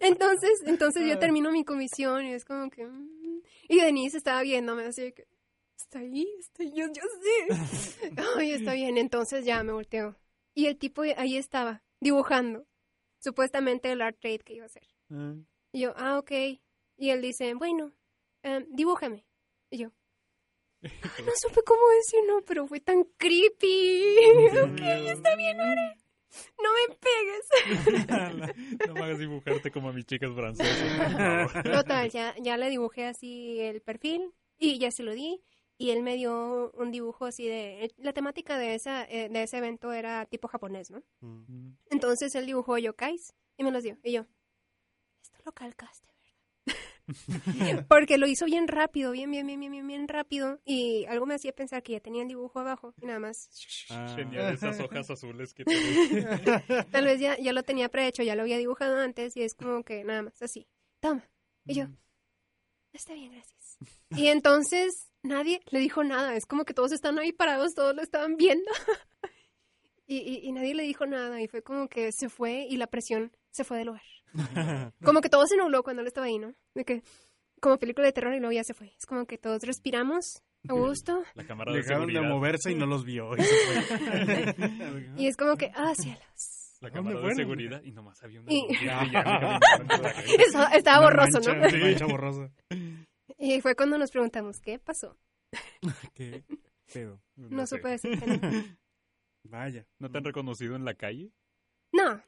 Entonces, entonces yo termino mi comisión y es como que... mm. Y Denise estaba viéndome así de que... Está ahí, está ahí, yo, yo sé. [laughs] Ay, está bien. Entonces ya me volteo. Y el tipo ahí estaba, dibujando. Supuestamente el art trade que iba a hacer. Y yo, ah, ok. Y él dice, bueno, em, dibújame. Y yo, "Ah, [laughs] no supe cómo decir no, pero fue tan creepy. [laughs] ok, está bien, Are. No me pegues. [laughs] no me hagas dibujarte como a mis chicas francesas. Total, ya, ya le dibujé así el perfil y ya se lo di. Y él me dio un dibujo así de... La temática de, esa, eh, de ese evento era tipo japonés, ¿no? Entonces él dibujó yokais y me los dio. Y yo, esto lo calcaste. [laughs] Porque lo hizo bien rápido, bien, bien, bien, bien, bien, bien rápido. Y algo me hacía pensar que ya tenía el dibujo abajo. Y nada más. Ah. Genial, esas hojas azules que [laughs] te... [laughs] Tal vez ya, ya lo tenía prehecho, ya lo había dibujado antes. Y es como que nada más así. Toma. Y yo, está bien, gracias. Y entonces nadie le dijo nada. Es como que todos están ahí parados, todos lo estaban viendo. Y, y, y nadie le dijo nada. Y fue como que se fue y la presión se fue del lugar. [laughs] Como que todo se nubló cuando él estaba ahí, ¿no? De que, como película de terror y luego ya se fue. Es como que todos respiramos a gusto La cámara de Dejaron de moverse y no los vio. y se fue. [laughs] y es como que, ah, cielos. La ¿Dónde cámara de fueron? seguridad y nomás había una Y-. [laughs] Eso, estaba Una borroso, mancha, ¿no? una mancha borrosa. Y fue cuando nos preguntamos, ¿qué pasó? ¿Qué pedo? No, sé. supe decir que no. Vaya. ¿No te han reconocido en la calle? No, Ah,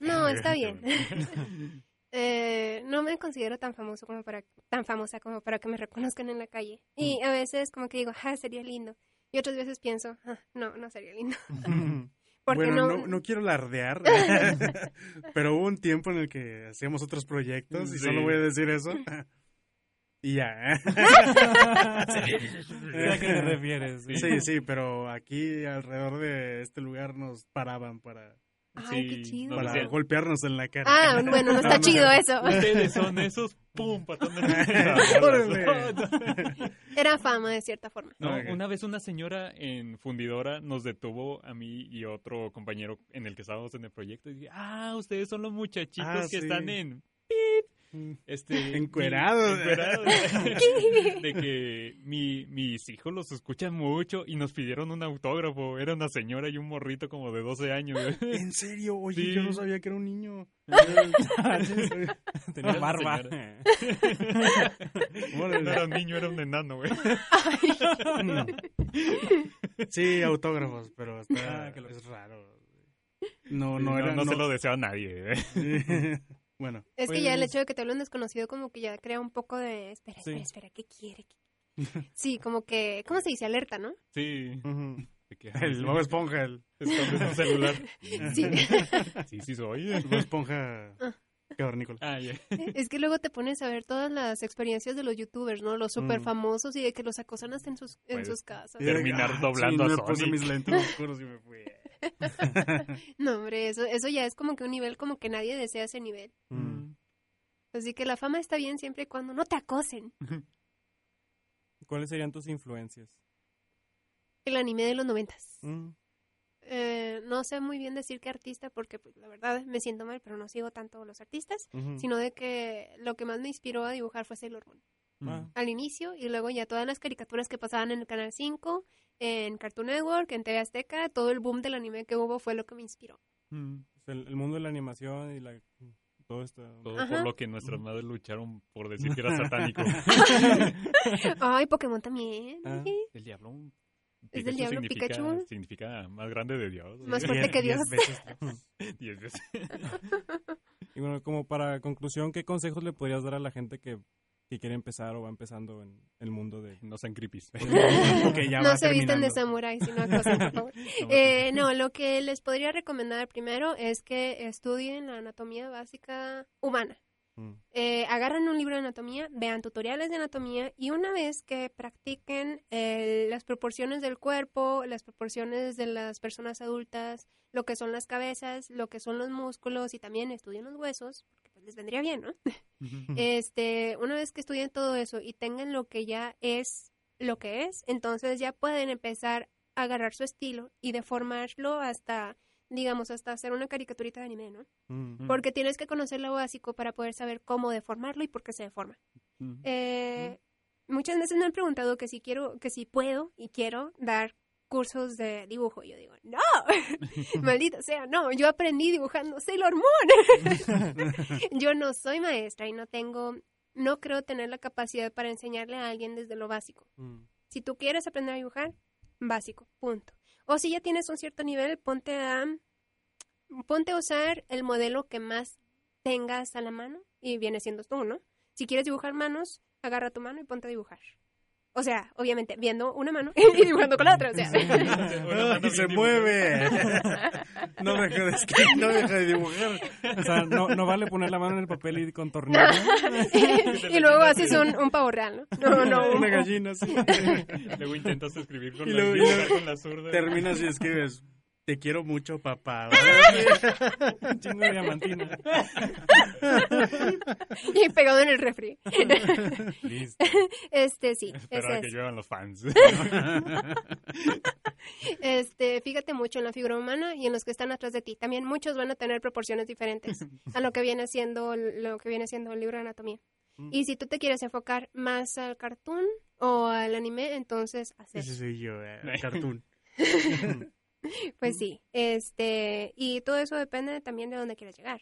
no, está bien. [laughs] Eh, no me considero tan famoso como para tan famosa como para que me reconozcan en la calle. Y a veces como que digo, ah, sería lindo. Y otras veces pienso, ah, no, no sería lindo. [laughs] Porque bueno, no, no... no quiero lardear, [laughs] pero hubo un tiempo en el que hacíamos otros proyectos y solo voy a decir eso. Y ya. ¿eh? ¿A qué te refieres? Sí, sí, pero aquí alrededor de este lugar nos paraban para, Ay, qué chido. no, para golpearnos en la cara. Ah, bueno, no está chido eso. [laughs] Ustedes son esos, pum, patón de. [laughs] Era fama de cierta forma. No, una vez una señora en fundidora nos detuvo a mí y otro compañero en el que estábamos en el proyecto y dije, ah, ustedes son los muchachitos Ah, que sí. están en... pip". este Encuerado. mi- encuerado, de que mi, mis hijos los escuchan mucho y nos pidieron un autógrafo. Era una señora y un morrito como de 12 años. ¿En serio? Oye, Sí. yo no sabía que era un niño. [laughs] Tenía barba. No era un niño, era un enano, güey. Sí, autógrafos, pero está, Ah, que lo- es raro. No, no era... no se lo deseo a nadie. güey. Bueno, Es que ya el Pues- hecho de que te hablen desconocido como que ya crea un poco de... Espera, espera, Sí. espera, ¿qué [laughs] quiere? Sí, como que... ¿Cómo se dice? Alerta, ¿no? Sí. que, el Bob Esponja, el un celular. Sí. Sí, sí soy. Bob Esponja cavernícola. Ah, ya. [laughs] Es que luego te pones a ver todas las experiencias de los youtubers, ¿no? Los super Mm. famosos y de que los acosan hasta en sus, en Puede sus casas. Terminar ah, doblando sí, a me puse Sonic. mis lentes oscuros y me fui. [laughs] No, hombre, eso, eso ya es como que un nivel como que nadie desea ese nivel. Mm. Así que la fama está bien siempre y cuando no te acosen. ¿Cuáles serían tus influencias? El anime de los noventas. Mm. Eh, no sé muy bien decir qué artista porque pues, la verdad me siento mal, pero no sigo tanto los artistas, sino de que lo que más me inspiró a dibujar fue Sailor Moon. Ah, Al inicio y luego ya todas las caricaturas que pasaban en el Canal 5, en Cartoon Network, en TV Azteca, todo el boom del anime que hubo fue lo que me inspiró. Mm. el, el mundo de la animación y la todo esto. Todo Ajá. por lo que nuestras madres lucharon por decir que era [laughs] satánico. [laughs] Ay, Pokémon también. Ah. El diablo. ¿Es del diablo significa, Pikachu? Significa más grande de Dios. Más fuerte que Dios. diez veces. [laughs] Diez veces. Y bueno, como para conclusión, ¿qué consejos le podrías dar a la gente que, que quiere empezar o va empezando en el mundo de... No sean creepies. que ya [laughs] no va se visten de terminando. samurái, sino acosen, por favor. [laughs] Eh, no, lo que les podría recomendar primero es que estudien la anatomía básica humana. Mm. Eh, agarran un libro de anatomía, vean tutoriales de anatomía y una vez que practiquen eh, las proporciones del cuerpo, las proporciones de las personas adultas, lo que son las cabezas, lo que son los músculos y también estudien los huesos, porque les vendría bien, ¿no? Este, una vez que estudien todo eso y tengan lo que ya es lo que es, entonces ya pueden empezar a agarrar su estilo y deformarlo hasta, digamos, hasta hacer una caricaturita de anime, ¿no? Mm. Porque tienes que conocer lo básico para poder saber cómo deformarlo y por qué se deforma. Eh, Muchas veces me han preguntado que si quiero, que si puedo y quiero dar cursos de dibujo. Yo digo, no, [laughs] maldito sea, no, yo aprendí dibujando Sailor Moon. [laughs] yo no soy maestra y no tengo, no creo tener la capacidad para enseñarle a alguien desde lo básico. Mm. Si tú quieres aprender a dibujar, básico, punto. O si ya tienes un cierto nivel, ponte a ponte a usar el modelo que más tengas a la mano y viene siendo tú, ¿no? Si quieres dibujar manos, agarra tu mano y ponte a dibujar. O sea, obviamente, viendo una mano [laughs] y dibujando con la otra, o sea. ¡Ay, se mueve! No me deja de, escribir, no me deja de dibujar. O sea, no, no vale poner la mano en el papel y contornearla. y luego haces un, un pavo real, ¿no? No, no, un- Una gallina así. [laughs] [laughs] Luego intentas escribir con Y la luego- y izquierda, luego con la zurda. Terminas y escribes, te quiero mucho, papá. Un [laughs] chingo de diamantina. y pegado en el refri. Listo. Este, sí, ese Esperar a que es. lluevan los fans. [laughs] Este, fíjate mucho en la figura humana y en los que están atrás de ti. También muchos van a tener proporciones diferentes a lo que viene siendo lo que viene siendo el libro de anatomía. Mm. Y si tú te quieres enfocar más al cartoon o al anime, entonces hacer. Ese soy yo, eh, [laughs] cartoon. [laughs] Pues sí, este, y todo eso depende también de dónde quieres llegar.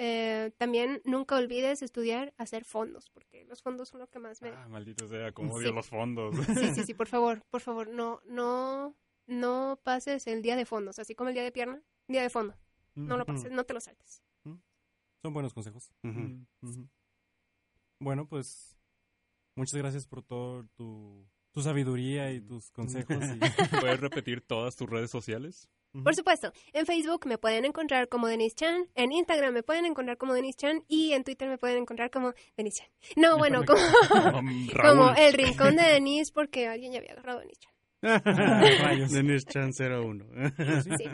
Eh, también nunca olvides estudiar hacer fondos, porque los fondos son lo que más me... Ah, maldito sea, como Sí. odio los fondos. [laughs] Sí, sí, sí, por [laughs] favor, por favor, no, no, no pases el día de fondos, así como el día de pierna, día de fondo. No lo pases, no te lo saltes. Son buenos consejos. Ujú. Bueno, pues muchas gracias por todo tu, tu sabiduría y tus consejos. y- [laughs] [laughs] ¿Puedes repetir todas tus redes sociales? Por supuesto, en Facebook me pueden encontrar como Denise Chan, en Instagram me pueden encontrar como Denise Chan y en Twitter me pueden encontrar como Denise Chan. No, bueno, [laughs] como, como el rincón de Denise porque alguien ya había agarrado a Denise Chan. Dennis Chan 01. Sí.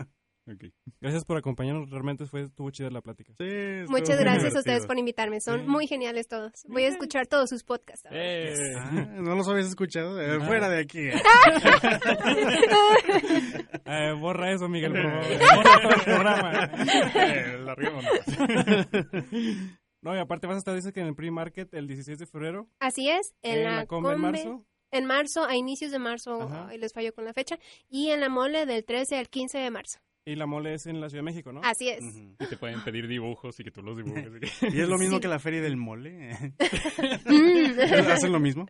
Ok. [laughs] Gracias por acompañarnos. Realmente fue estuvo chida la plática. Sí, Muchas gracias a ustedes por invitarme, son Sí. muy geniales todos. Voy a escuchar todos sus podcasts. Eh, Ah, ¿No los habías escuchado? Eh, fuera de aquí. eh. [laughs] Eh, borra eso, Miguel, por favor. Borra todo el programa. eh, la riego [laughs] no. Y aparte vas a estar, dice que en el pre-market el 16 de febrero. Así es, en, la, Combe en marzo. en marzo, a inicios de marzo, Ajá. les falló con la fecha, y en la mole del 13 al 15 de marzo. Y la mole es en la Ciudad de México, ¿no? Así es. Y te pueden pedir dibujos y que tú los dibujes. Y [laughs] es lo mismo Sí. que la feria del mole. Mm. [laughs] ¿Hacen lo mismo?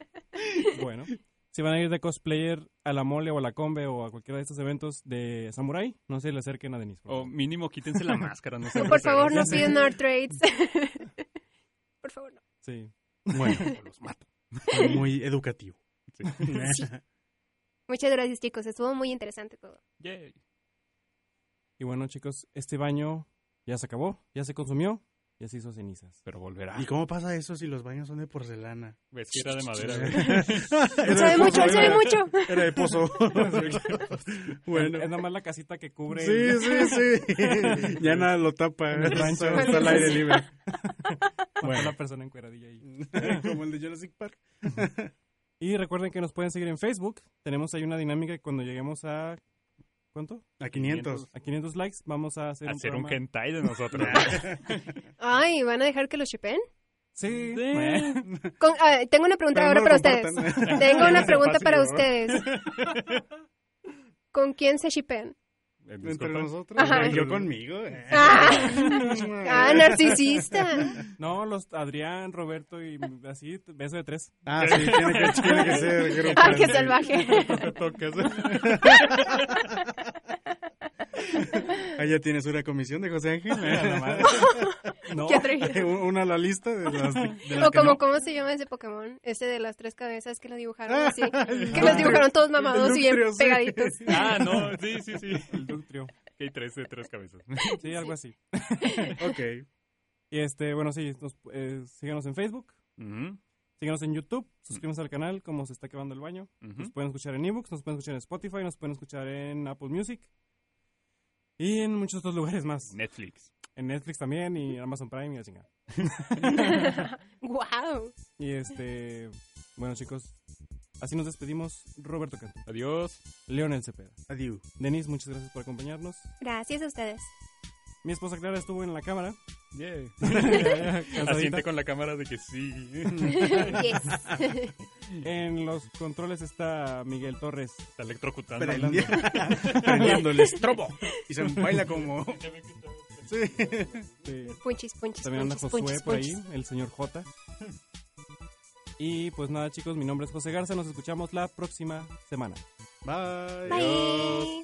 Bueno. Si van a ir de cosplayer a la mole o a la combe o a cualquiera de estos eventos de Samurai, no se le acerquen a Denise. O mínimo quítense la máscara, no [laughs] sean Por favor, no piden our trades. Por favor, no. Sí. Bueno, los mato. fue muy educativo. Sí. Muchas gracias, chicos. Estuvo muy interesante todo. Yay. Y bueno, chicos, este baño ya se acabó, ya se consumió, ya se hizo cenizas. Pero volverá. ¿Y cómo pasa eso si los baños son de porcelana? Ves que [laughs] era de madera. Era Sabe de mucho, pozo, sabe era- mucho. Era de pozo. [laughs] bueno. Es nomás la casita que cubre. Sí, el- sí, sí. [laughs] Ya nada lo tapa. El rancho. Está al aire libre. Bueno. la persona encueradilla ahí. Como el de Jurassic Park. Y recuerden que nos pueden seguir en Facebook. Tenemos ahí una dinámica que cuando lleguemos a... ¿Cuánto? A 500. A 500 likes vamos a hacer, Hacer un hentai de nosotros. [laughs] Ay, ¿van a dejar que lo shipen? Sí. Con- tengo una pregunta Pero ahora no para ustedes. Tengo [laughs] una pregunta fácil, para ustedes. [laughs] ¿Con quién se shipen? ¿Me Entre disculpan? nosotros. Ajá. Yo conmigo. eh. [laughs] Ah, [laughs] ah, narcisista. No, los Adrián, Roberto y así, beso de tres. Ah, sí, tiene que, tiene que ser [laughs] grupo. Ah, qué salvaje. Te tocas. [laughs] Ahí ya tienes una comisión de José Ángel. [laughs] [laughs] No, Qué atrevido. una a la lista de las, de las O como, no. ¿cómo se llama ese Pokémon? Ese de las tres cabezas que lo dibujaron así. Que los dibujaron todos mamados y bien sí. pegaditos. Ah, no, sí, sí, sí. el Ductrio. Que hay tres de tres cabezas. Sí, algo así. Ok. Y este, bueno, sí, nos, eh, síganos en Facebook, Ujú, síganos en YouTube, suscríbanse al canal como se está quedando el baño. Nos pueden escuchar en ebooks, nos pueden escuchar en Spotify, nos pueden escuchar en Apple Music y en muchos otros lugares más. Netflix. En Netflix también y Amazon Prime y la chingada. [laughs] wow. Y este, bueno chicos, así nos despedimos. Roberto Canto, Adiós. Leonel Cepeda, Adiós. Denise, muchas gracias por acompañarnos. Gracias a ustedes. Mi esposa Clara estuvo en la cámara. [laughs] Cansadita. Asiente con la cámara de que sí. [laughs] Yes. En los controles está Miguel Torres. Está electrocutando. Prendi- [laughs] Prendiendo el estrobo. Y se baila como. Sí. Sí. Punchis, punchis, También anda punchis, Josué punchis, por ahí, punchis. el señor J. Y pues nada chicos, mi nombre es José Garza, nos escuchamos la próxima semana. Bye. Bye.